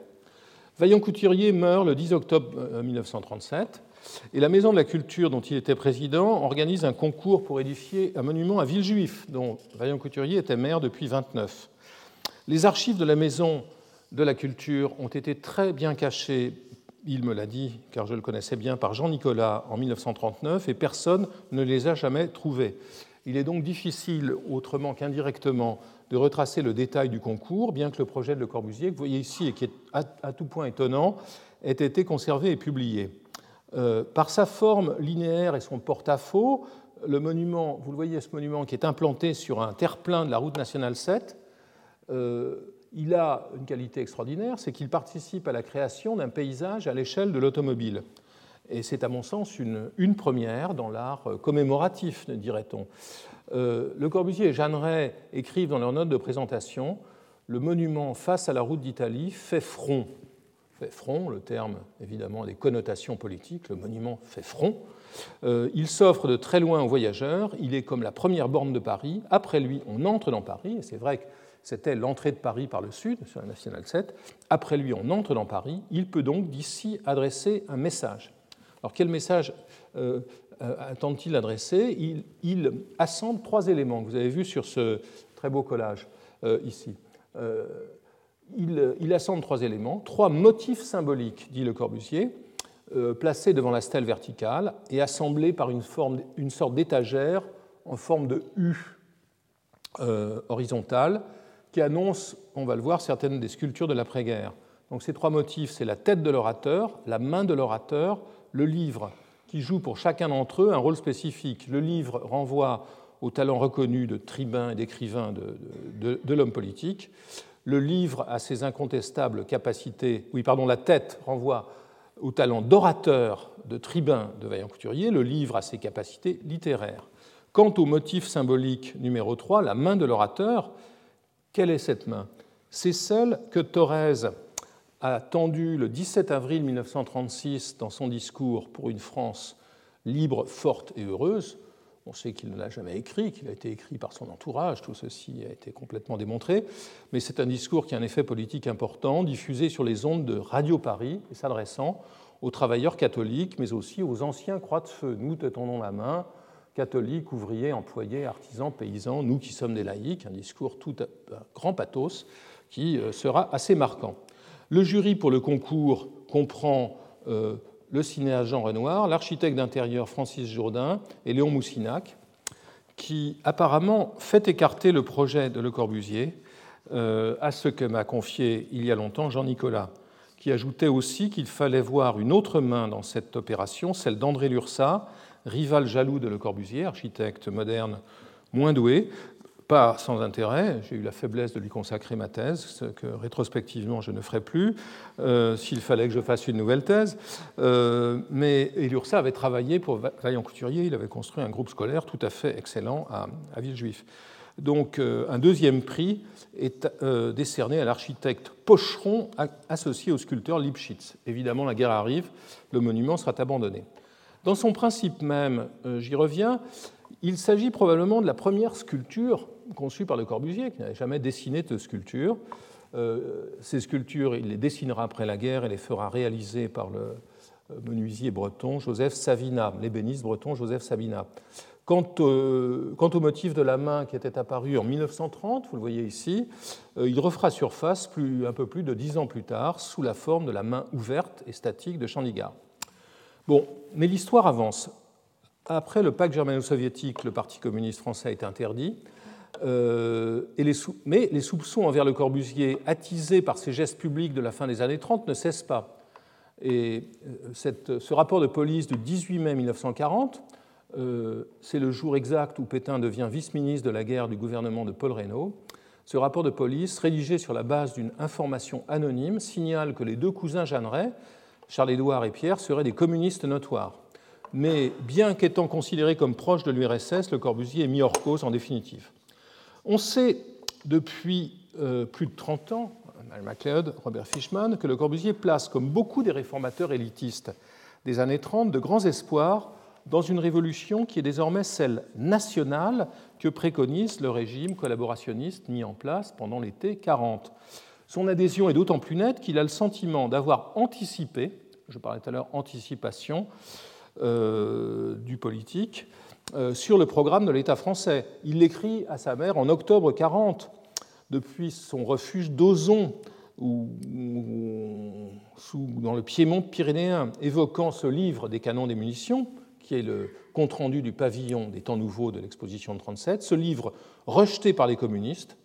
Vaillant Couturier meurt le 10 octobre 1937 euh, et la Maison de la Culture dont il était président organise un concours pour édifier un monument à Villejuif dont Vaillant Couturier était maire depuis 29. Les archives de la Maison de la Culture ont été très bien cachées, il me l'a dit car je le connaissais bien, par Jean Nicolas en 1939 et personne ne les a jamais trouvées. Il est donc difficile, autrement qu'indirectement, de retracer le détail du concours, bien que le projet de Le Corbusier, que vous voyez ici et qui est à, tout point étonnant, ait été conservé et publié. Euh, par sa forme linéaire et son porte-à-faux, le monument, vous le voyez, ce monument qui est implanté sur un terre-plein de la route nationale 7, euh, il a une qualité extraordinaire, c'est qu'il participe à la création d'un paysage à l'échelle de l'automobile. Et c'est à mon sens une, première dans l'art commémoratif, dirait-on. Euh, le Corbusier et Jeanneret écrivent dans leur note de présentation Le monument face à la route d'Italie fait front. Fait front, le terme évidemment a des connotations politiques, le monument fait front. Euh, il s'offre de très loin aux voyageurs, il est comme la première borne de Paris. Après lui, on entre dans Paris, et c'est vrai que c'était l'entrée de Paris par le sud, sur la Nationale 7. Après lui, on entre dans Paris. Il peut donc d'ici adresser un message. Alors quel message euh, euh, tente-t-il d'adresser? Il, assemble trois éléments que vous avez vus sur ce très beau collage euh, ici. Euh, il, assemble trois éléments, trois motifs symboliques, dit Le Corbusier, placés devant la stèle verticale et assemblés par une, forme, une sorte d'étagère en forme de U horizontale qui annonce, on va le voir, certaines des sculptures de l'après-guerre. Donc ces trois motifs, c'est la tête de l'orateur, la main de l'orateur, le livre qui jouent pour chacun d'entre eux un rôle spécifique. Le livre renvoie au talent reconnu de tribun et d'écrivain de, de, l'homme politique. Le livre a ses incontestables capacités. Oui, pardon, la tête renvoie au talent d'orateur de tribun de Vaillant Couturier. Le livre a ses capacités littéraires. Quant au motif symbolique numéro 3, la main de l'orateur, quelle est cette main? C'est celle que Thorez a tendu le 17 avril 1936 dans son discours pour une France libre, forte et heureuse. On sait qu'il ne l'a jamais écrit, qu'il a été écrit par son entourage, tout ceci a été complètement démontré, mais c'est un discours qui a un effet politique important, diffusé sur les ondes de Radio Paris et s'adressant aux travailleurs catholiques, mais aussi aux anciens croix de feu. Nous tenons la main, catholiques, ouvriers, employés, artisans, paysans, nous qui sommes des laïcs, un discours tout à grand pathos qui euh, sera assez marquant. Le jury pour le concours comprend euh, le cinéaste Jean Renoir, l'architecte d'intérieur Francis Jourdain et Léon Moussinac, qui apparemment fait écarter le projet de Le Corbusier euh, à ce que m'a confié il y a longtemps Jean Nicolas, qui ajoutait aussi qu'il fallait voir une autre main dans cette opération, celle d'André Lursa, rival jaloux de Le Corbusier, architecte moderne moins doué, pas sans intérêt. J'ai eu la faiblesse de lui consacrer ma thèse, ce que rétrospectivement je ne ferai plus, euh, s'il fallait que je fasse une nouvelle thèse. Euh, mais Eliursa avait travaillé pour Vaillant Couturier, il avait construit un groupe scolaire tout à fait excellent à, Villejuif. Donc euh, un deuxième prix est décerné à l'architecte Pocheron associé au sculpteur Lipschitz. Évidemment, la guerre arrive, le monument sera abandonné. Dans son principe même, j'y reviens, il s'agit probablement de la première sculpture conçue par Le Corbusier, qui n'avait jamais dessiné de sculpture. Euh, ces sculptures, il les dessinera après la guerre et les fera réaliser par le euh, menuisier breton Joseph Savina, l'ébéniste breton Joseph Savina. Quant, au motif de la main qui était apparu en 1930, vous le voyez ici, euh, il refera surface un peu plus de dix ans plus tard sous la forme de la main ouverte et statique de Chandigarh. Bon, mais l'histoire avance. Après le pacte germano-soviétique, le Parti communiste français été interdit. Euh, mais les soupçons envers le Corbusier, attisés par ses gestes publics de la fin des années 30, ne cessent pas. Et euh, ce rapport de police du 18 mai 1940 euh, c'est le jour exact où Pétain devient vice-ministre de la guerre du gouvernement de Paul Reynaud. Ce rapport de police, rédigé sur la base d'une information anonyme, signale que les deux cousins Jeanneret, Charles-Édouard et Pierre, seraient des communistes notoires. Mais bien qu'étant considérés comme proches de l'URSS, le Corbusier est mis hors cause en définitive. On sait depuis euh, plus de 30 ans, Al MacLeod, Robert Fishman, que le Corbusier place, comme beaucoup des réformateurs élitistes des années 30, de grands espoirs dans une révolution qui est désormais celle nationale que préconise le régime collaborationniste mis en place pendant l'été 40. Son adhésion est d'autant plus nette qu'il a le sentiment d'avoir anticipé, je parlais tout à l'heure anticipation euh, du politique, euh, sur le programme de l'État français. Il l'écrit à sa mère en octobre 40, depuis son refuge d'Ozon, dans le Piémont pyrénéen, évoquant ce livre des canons des munitions, qui est le compte-rendu du pavillon des temps nouveaux de l'exposition de 37, ce livre rejeté par les communistes,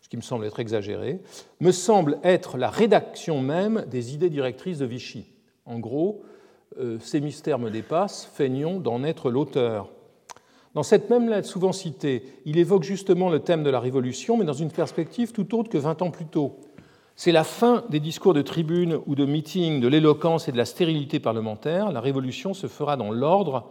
ce qui me semble être exagéré, me semble être la rédaction même des idées directrices de Vichy. En gros, euh, ces mystères me dépassent, feignons d'en être l'auteur. Dans cette même lettre souvent citée, il évoque justement le thème de la Révolution, mais dans une perspective tout autre que 20 ans plus tôt. C'est la fin des discours de tribune ou de meeting, de l'éloquence et de la stérilité parlementaire. La révolution se fera dans l'ordre,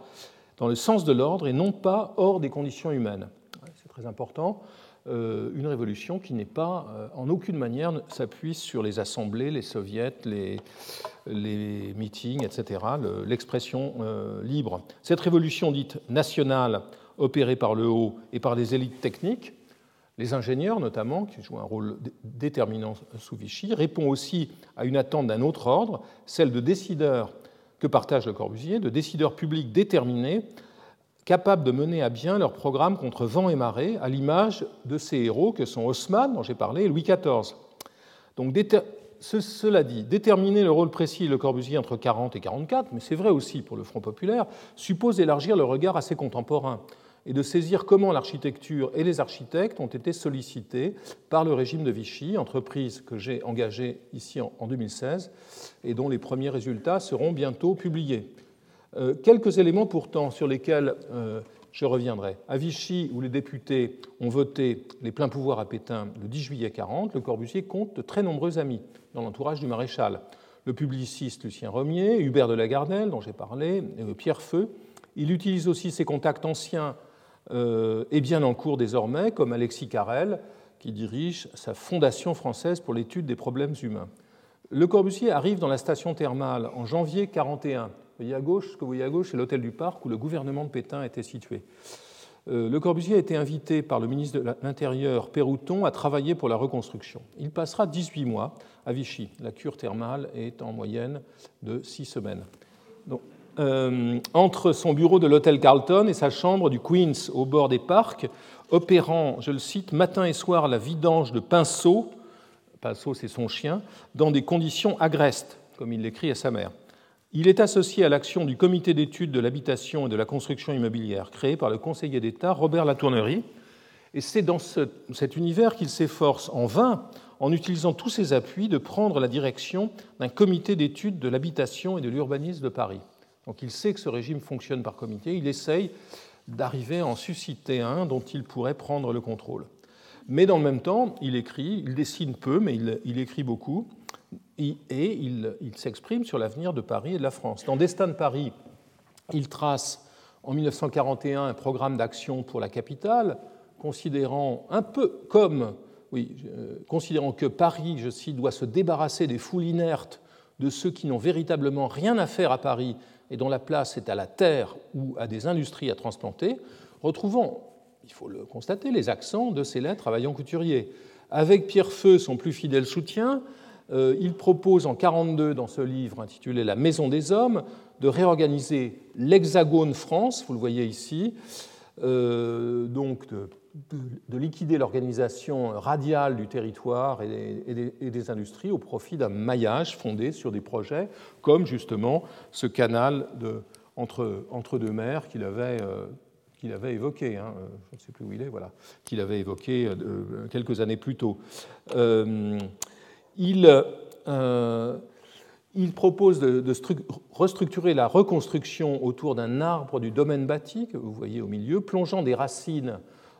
dans le sens de l'ordre et non pas hors des conditions humaines. C'est très important. Euh, une révolution qui n'est pas, euh, en aucune manière, s'appuie sur les assemblées, les soviets, les, meetings, etc., l'expression euh, libre. Cette révolution dite nationale, opérée par le haut et par les élites techniques, les ingénieurs, notamment, qui jouent un rôle déterminant sous Vichy, répondent aussi à une attente d'un autre ordre, celle de décideurs que partage le Corbusier, de décideurs publics déterminés, capables de mener à bien leur programme contre vent et marée, à l'image de ces héros que sont Haussmann, dont j'ai parlé, et Louis XIV. Cela dit, déterminer le rôle précis de Le Corbusier entre 40 et 44, mais c'est vrai aussi pour le Front populaire, suppose d'élargir le regard à ses contemporains et de saisir comment l'architecture et les architectes ont été sollicités par le régime de Vichy, entreprise que j'ai engagée ici en 2016 et dont les premiers résultats seront bientôt publiés. Euh, quelques éléments pourtant sur lesquels euh, je reviendrai. À Vichy, où les députés ont voté les pleins pouvoirs à Pétain le 10 juillet 40, le Corbusier compte de très nombreux amis dans l'entourage du maréchal. Le publiciste Lucien Romier, Hubert de Lagardelle, dont j'ai parlé, euh, Pierre Feu. Il utilise aussi ses contacts anciens est bien en cours désormais, comme Alexis Carrel, qui dirige sa Fondation française pour l'étude des problèmes humains. Le Corbusier arrive dans la station thermale en janvier 1941. Gauche, ce que vous voyez à gauche, c'est l'hôtel du Parc où le gouvernement de Pétain était situé. Euh, le Corbusier a été invité par le ministre de l'Intérieur Pérouton à travailler pour la reconstruction. Il passera 18 mois à Vichy. La cure thermale est en moyenne de 6 semaines. Euh, entre son bureau de l'hôtel Carlton et sa chambre du Queens au bord des parcs, opérant, je le cite, matin et soir la vidange de pinceaux, pinceau c'est son chien, dans des conditions agrestes, comme il l'écrit à sa mère. Il est associé à l'action du comité d'études de l'habitation et de la construction immobilière créé par le conseiller d'État Robert Latournerie, et c'est dans cet univers qu'il s'efforce en vain, en utilisant tous ses appuis, de prendre la direction d'un comité d'études de l'habitation et de l'urbanisme de Paris. Donc il sait que ce régime fonctionne par comité, il essaye d'arriver à en susciter un dont il pourrait prendre le contrôle. Mais dans le même temps, il écrit, il dessine peu, mais il, écrit beaucoup, et il, s'exprime sur l'avenir de Paris et de la France. Dans Destin de Paris, il trace en 1941 un programme d'action pour la capitale, considérant un peu comme, oui, euh, considérant que Paris, je cite, doit se débarrasser des foules inertes de ceux qui n'ont véritablement rien à faire à Paris et dont la place est à la terre ou à des industries à transplanter, retrouvons, il faut le constater, les accents de ces lettres à Vaillant Couturier. Avec Pierre Feu, son plus fidèle soutien, il propose en 1942, dans ce livre intitulé La Maison des Hommes, de réorganiser l'Hexagone France, vous le voyez ici, donc de, liquider l'organisation radiale du territoire et des, industries au profit d'un maillage fondé sur des projets comme justement ce canal entre, deux mers qu'il avait, qu'il avait évoqué, hein, je ne sais plus où il est, voilà, qu'il avait évoqué quelques années plus tôt. Il il propose de, restructurer la reconstruction autour d'un arbre du domaine bâti, que vous voyez au milieu, plongeant des racines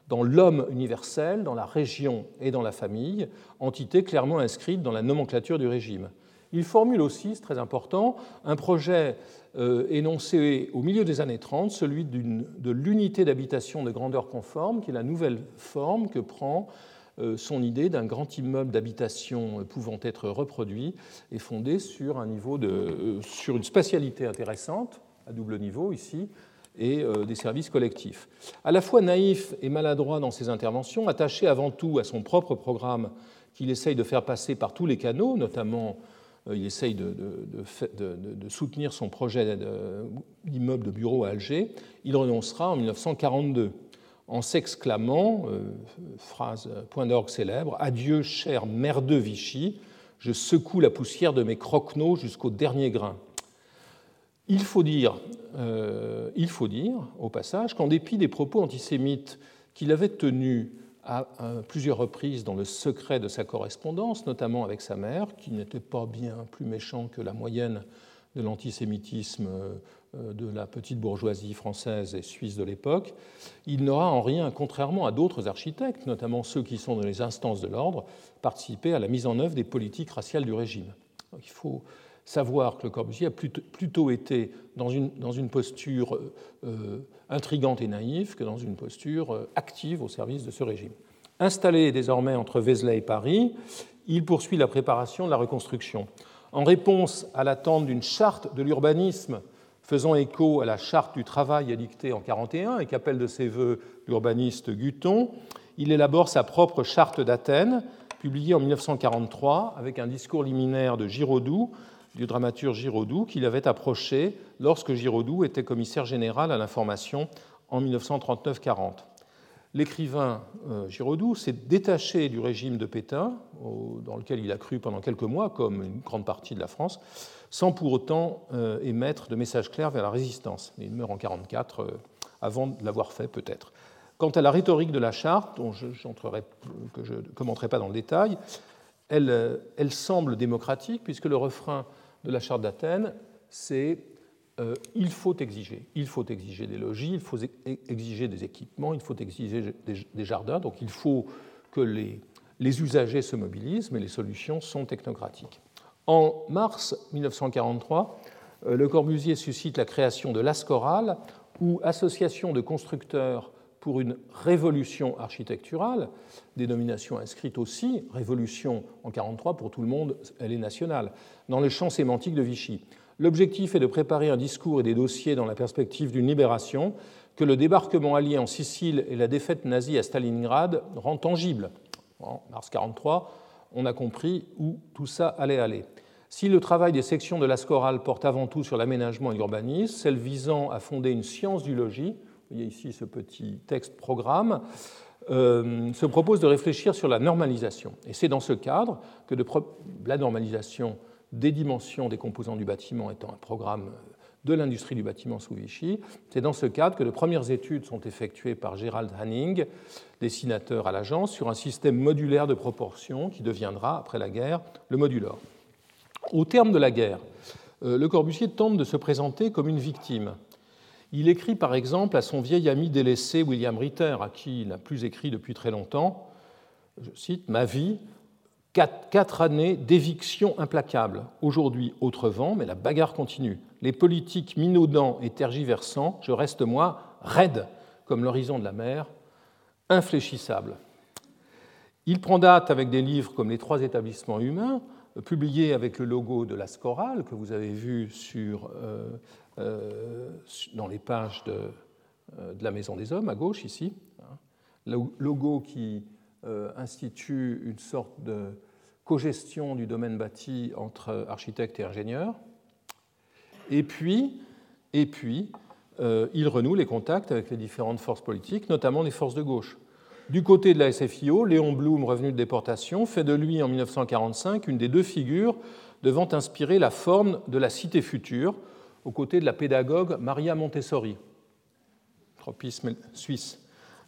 dans l'homme universel, dans la région et dans la famille, entité clairement inscrite dans la nomenclature du régime. Il formule aussi, c'est très important, un projet euh, énoncé au milieu des années 30, celui de l'unité d'habitation de grandeur conforme, qui est la nouvelle forme que prend euh, son idée d'un grand immeuble d'habitation pouvant être reproduit est fondée sur, un niveau de, euh, sur une spatialité intéressante, à double niveau ici, et euh, des services collectifs. À la fois naïf et maladroit dans ses interventions, attaché avant tout à son propre programme qu'il essaye de faire passer par tous les canaux, notamment il essaye de, de, de soutenir son projet d'immeuble de bureau à Alger, il renoncera en 1942 en s'exclamant, euh, phrase euh, point d'orgue célèbre, Adieu, chère mère de Vichy, je secoue la poussière de mes croquenots jusqu'au dernier grain. Il faut dire, euh, il faut dire au passage, qu'en dépit des propos antisémites qu'il avait tenus à, plusieurs reprises dans le secret de sa correspondance, notamment avec sa mère, qui n'était pas bien plus méchant que la moyenne de l'antisémitisme de la petite bourgeoisie française et suisse de l'époque, il n'aura en rien, contrairement à d'autres architectes, notamment ceux qui sont dans les instances de l'ordre, participé à la mise en œuvre des politiques raciales du régime. il faut savoir que Le Corbusier a plutôt été dans une, posture euh, intrigante et naïve que dans une posture euh, active au service de ce régime. Installé désormais entre Vézelay et Paris, il poursuit la préparation de la reconstruction. En réponse à l'attente d'une charte de l'urbanisme faisant écho à la charte du travail édictée en 1941 et qu'appelle de ses voeux l'urbaniste Guton, il élabore sa propre charte d'Athènes, publiée en 1943 avec un discours liminaire de Giraudoux, du dramaturge Giraudoux, qu'il avait approché lorsque Giraudoux était commissaire général à l'information en 1939-40. L'écrivain euh, Giraudoux s'est détaché du régime de Pétain, dans lequel il a cru pendant quelques mois, comme une grande partie de la France, sans pour autant euh, émettre de messages clairs vers la résistance. Il meurt en 1944, euh, avant de l'avoir fait peut-être. Quant à la rhétorique de la charte, dont je, ne commenterai pas dans le détail, elle, semble démocratique puisque le refrain de la charte d'Athènes, c'est il faut exiger, il faut exiger des logis, il faut exiger des équipements, il faut exiger des, jardins, donc il faut que les, les usagers se mobilisent, mais les solutions sont technocratiques. En mars 1943, euh, Le Corbusier suscite la création de l'ASCORAL, ou Association de constructeurs pour une révolution architecturale, dénomination inscrite aussi, révolution en 1943 pour tout le monde, elle est nationale, dans le champ sémantique de Vichy. L'objectif est de préparer un discours et des dossiers dans la perspective d'une libération que le débarquement allié en Sicile et la défaite nazie à Stalingrad rend tangible. En mars 1943, on a compris où tout ça allait aller. Si le travail des sections de l'ASCORAL porte avant tout sur l'aménagement et l'urbanisme, celle visant à fonder une science du logis, vous voyez ici ce petit texte programme, euh, se propose de réfléchir sur la normalisation. Et c'est dans ce cadre que la normalisation des dimensions des composants du bâtiment étant un programme de l'industrie du bâtiment sous Vichy. C'est dans ce cadre que de premières études sont effectuées par Gerald Hanning, dessinateur à l'agence, sur un système modulaire de proportion qui deviendra, après la guerre, le modulor. Au terme de la guerre, euh, Le Corbusier tente de se présenter comme une victime. Il écrit par exemple à son vieil ami délaissé William Ritter, à qui il n'a plus écrit depuis très longtemps, je cite, Ma vie, Quatre, années d'éviction implacable. Aujourd'hui, autre vent, mais la bagarre continue. Les politiques minaudants et tergiversants, je reste moi raide comme l'horizon de la mer, infléchissable. Il prend date avec des livres comme Les trois établissements humains, publiés avec le logo de la Scoral, que vous avez vu sur, euh, euh, dans les pages de, euh, de, la Maison des Hommes, à gauche ici. Hein. Le logo qui euh, institue une sorte de cogestion du domaine bâti entre architectes et ingénieurs. Et puis, et puis euh, il renoue les contacts avec les différentes forces politiques, notamment les forces de gauche. Du côté de la SFIO, Léon Blum, revenu de déportation, fait de lui en 1945 une des deux figures devant inspirer la forme de la cité future, aux côtés de la pédagogue Maria Montessori, tropisme suisse.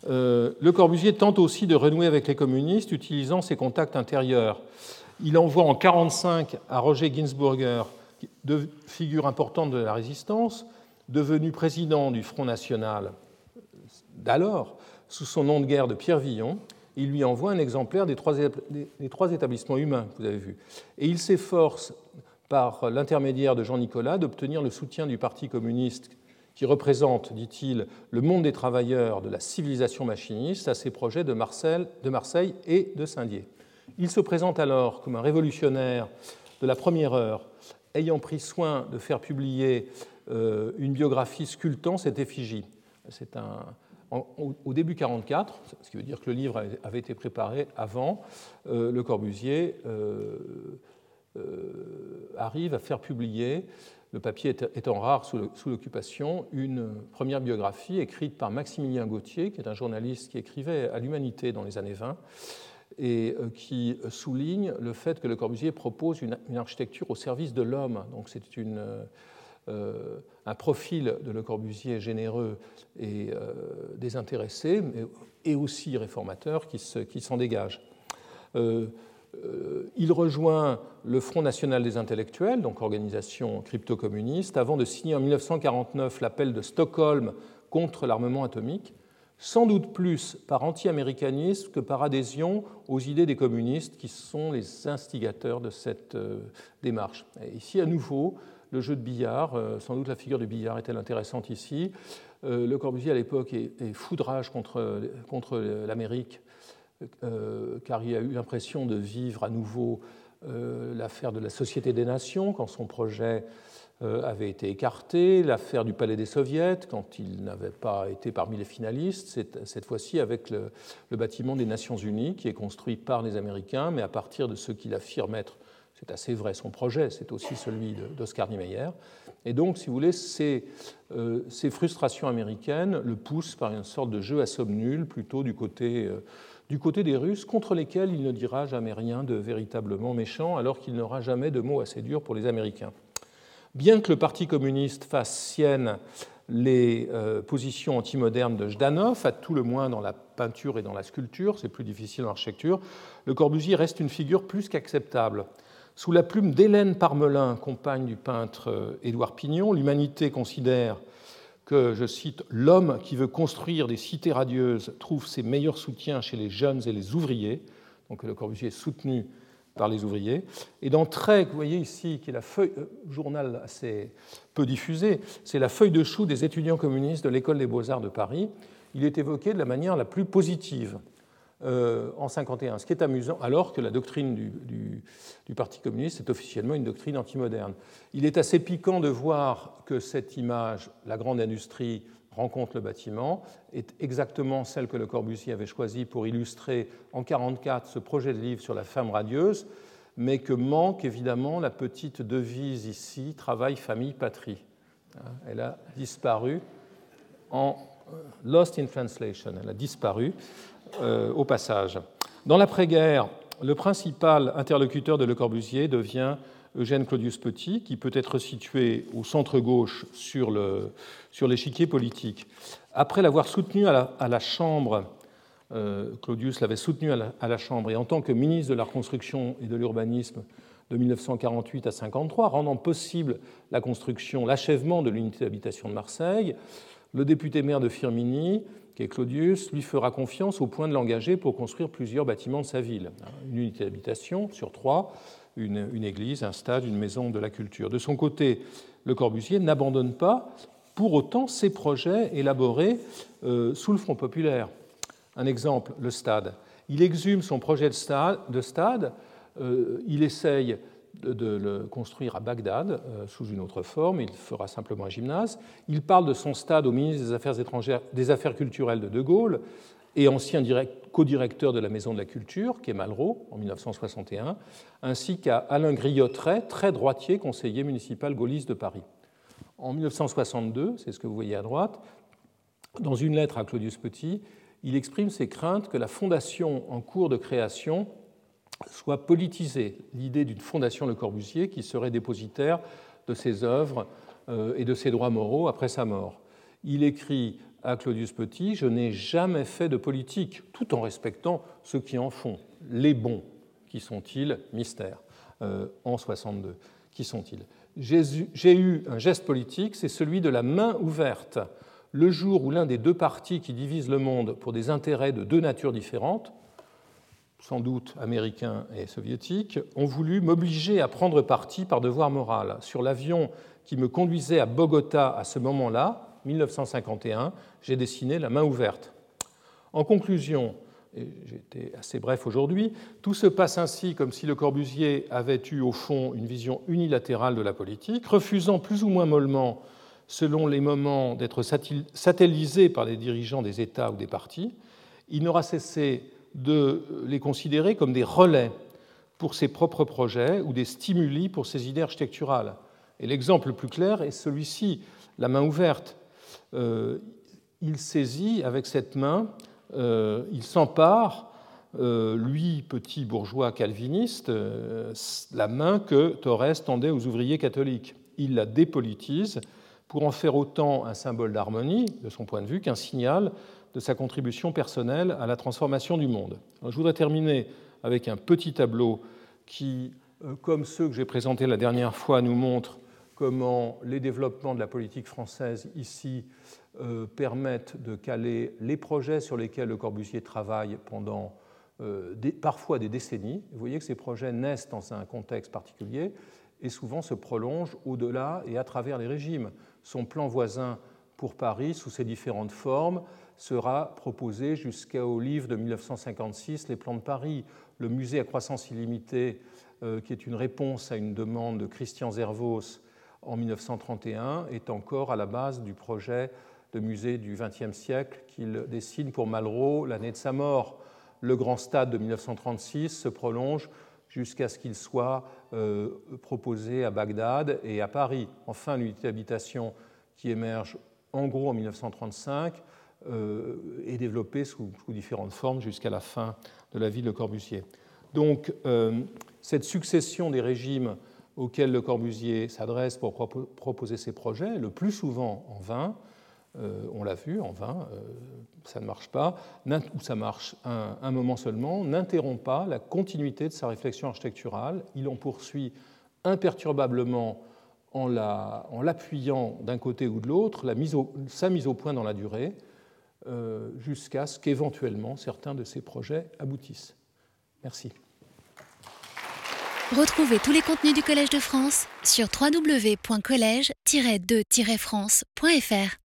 Euh, le Corbusier tente aussi de renouer avec les communistes utilisant ses contacts intérieurs. Il envoie en 1945 à Roger Ginsburger, deux figures importantes de la résistance, devenu président du Front National d'alors, sous son nom de guerre de Pierre Villon, il lui envoie un exemplaire des trois, des trois établissements humains que vous avez vus. Et il s'efforce, par l'intermédiaire de Jean Nicolas, d'obtenir le soutien du Parti communiste qui représente, dit-il, le monde des travailleurs de la civilisation machiniste à ses projets de Marseille, de Marseille et de Saint-Dié. Il se présente alors comme un révolutionnaire de la première heure, ayant pris soin de faire publier euh, une biographie sculptant cette effigie. C'est un, au début 44, ce qui veut dire que le livre avait été préparé avant, euh, Le Corbusier euh, arrive à faire publier le papier étant rare sous l'occupation, une première biographie écrite par Maximilien Gauthier, qui est un journaliste qui écrivait à l'Humanité dans les années 20 et euh, qui souligne le fait que Le Corbusier propose une, architecture au service de l'homme. Donc c'est euh, un profil de Le Corbusier généreux et euh, désintéressé, mais, et aussi réformateur qui s'en dégage. Euh, il rejoint le Front national des intellectuels, donc organisation crypto-communiste, avant de signer en 1949 l'appel de Stockholm contre l'armement atomique, sans doute plus par anti-américanisme que par adhésion aux idées des communistes qui sont les instigateurs de cette euh, démarche. ici, à nouveau, le jeu de billard, euh, sans doute la figure du billard est-elle intéressante ici. Le Corbusier, à l'époque, est, foudrage contre, contre l'Amérique euh, car il a eu l'impression de vivre à nouveau euh, l'affaire de la Société des Nations quand son projet euh, avait été écarté, l'affaire du Palais des Soviets quand il n'avait pas été parmi les finalistes, cette fois-ci avec le, bâtiment des Nations Unies qui est construit par les Américains, mais à partir de ce qu'il affirme être, c'est assez vrai, son projet, c'est aussi celui d'Oscar Niemeyer. Et donc, si vous voulez, ces, ces, frustrations américaines le poussent par une sorte de jeu à somme nulle, plutôt du côté du côté des Russes, contre lesquels il ne dira jamais rien de véritablement méchant, alors qu'il n'aura jamais de mots assez durs pour les Américains. Bien que le Parti communiste fasse sienne les euh, positions antimodernes de Jdanov, à tout le moins dans la peinture et dans la sculpture, c'est plus difficile en architecture, le Corbusier reste une figure plus qu'acceptable. Sous la plume d'Hélène Parmelin, compagne du peintre euh, Édouard Pignon, l'humanité considère que, je cite, l'homme qui veut construire des cités radieuses trouve ses meilleurs soutiens chez les jeunes et les ouvriers. Donc Le Corbusier est soutenu par les ouvriers. Et dans Trait, vous voyez ici, qui est la feuille, euh, journal assez peu diffusé, c'est la feuille de chou des étudiants communistes de l'École des beaux-arts de Paris. Il est évoqué de la manière la plus positive. Euh, en 51, ce qui est amusant, alors que la doctrine du, Parti communiste est officiellement une doctrine antimoderne. Il est assez piquant de voir que cette image, la grande industrie rencontre le bâtiment, est exactement celle que Le Corbusier avait choisie pour illustrer en 1944 ce projet de livre sur la femme radieuse, mais que manque évidemment la petite devise ici, travail, famille, patrie. Elle a disparu en euh, Lost in Translation, elle a disparu. Euh, au passage. Dans l'après-guerre, le principal interlocuteur de Le Corbusier devient Eugène Claudius Petit, qui peut être situé au centre-gauche sur l'échiquier politique. Après l'avoir soutenu à la, Chambre, euh, Claudius l'avait soutenu à la, à la, Chambre, et en tant que ministre de la Reconstruction et de l'Urbanisme de 1948 à 1953, rendant possible la construction, l'achèvement de l'unité d'habitation de Marseille, le député maire de Firminy qui est Claudius, lui fera confiance au point de l'engager pour construire plusieurs bâtiments de sa ville. Une unité d'habitation sur trois, une, église, un stade, une maison de la culture. De son côté, Le Corbusier n'abandonne pas pour autant ses projets élaborés euh, sous le Front populaire. Un exemple, le stade. Il exhume son projet de stade, de stade euh, il essaye de le construire à Bagdad euh, sous une autre forme. Il fera simplement un gymnase. Il parle de son stade au ministre des Affaires étrangères, des Affaires culturelles de De Gaulle et ancien co-directeur de la Maison de la Culture, qui Malraux, en 1961, ainsi qu'à Alain Griottret, très droitier conseiller municipal gaulliste de Paris. En 1962, c'est ce que vous voyez à droite, dans une lettre à Claudius Petit, il exprime ses craintes que la fondation en cours de création soit politisée, l'idée d'une fondation Le Corbusier qui serait dépositaire de ses œuvres euh, et de ses droits moraux après sa mort. Il écrit à Claudius Petit Je n'ai jamais fait de politique, tout en respectant ceux qui en font. Les bons, qui sont-ils? Mystère, euh, en 62. Qui sont-ils? J'ai eu un geste politique, c'est celui de la main ouverte. Le jour où l'un des deux partis qui divisent le monde pour des intérêts de deux natures différentes, sans doute américains et soviétiques, ont voulu m'obliger à prendre parti par devoir moral. Sur l'avion qui me conduisait à Bogota à ce moment-là, 1951, j'ai dessiné la main ouverte. En conclusion, et j'ai été assez bref aujourd'hui, tout se passe ainsi comme si Le Corbusier avait eu au fond une vision unilatérale de la politique, refusant plus ou moins mollement, selon les moments, d'être satellisé par les dirigeants des États ou des partis. Il n'aura cessé de les considérer comme des relais pour ses propres projets ou des stimuli pour ses idées architecturales. Et l'exemple le plus clair est celui-ci, la main ouverte. Euh, il saisit avec cette main, euh, il s'empare, euh, lui, petit bourgeois calviniste, la main que Torres tendait aux ouvriers catholiques. Il la dépolitise pour en faire autant un symbole d'harmonie, de son point de vue, qu'un signal de sa contribution personnelle à la transformation du monde. je voudrais terminer avec un petit tableau qui, comme ceux que j'ai présentés la dernière fois, nous montre comment les développements de la politique française ici euh, permettent de caler les projets sur lesquels Le Corbusier travaille pendant euh, parfois des décennies. Vous voyez que ces projets naissent dans un contexte particulier et souvent se prolongent au-delà et à travers les régimes. Son plan voisin pour Paris, sous ses différentes formes, sera proposé jusqu'au livre de 1956, Les plans de Paris. Le musée à croissance illimitée, euh, qui est une réponse à une demande de Christian Zervos en 1931, est encore à la base du projet de musée du XXe siècle qu'il dessine pour Malraux l'année de sa mort. Le grand stade de 1936 se prolonge jusqu'à ce qu'il soit euh, proposé à Bagdad et à Paris. Enfin, l'unité d'habitation qui émerge en gros en 1935 euh, est développée sous, différentes formes jusqu'à la fin de la vie de Corbusier. Donc, euh, cette succession des régimes auxquels Le Corbusier s'adresse pour proposer ses projets, le plus souvent en vain, euh, on l'a vu, en vain, euh, ça ne marche pas, ou ça marche un, moment seulement, n'interrompt pas la continuité de sa réflexion architecturale. Il en poursuit imperturbablement en l'appuyant d'un côté ou de l'autre, sa mise au point dans la durée, euh, jusqu'à ce qu'éventuellement certains de ses projets aboutissent. Merci. Retrouvez tous les contenus du Collège de France sur www.colège-2-france.fr.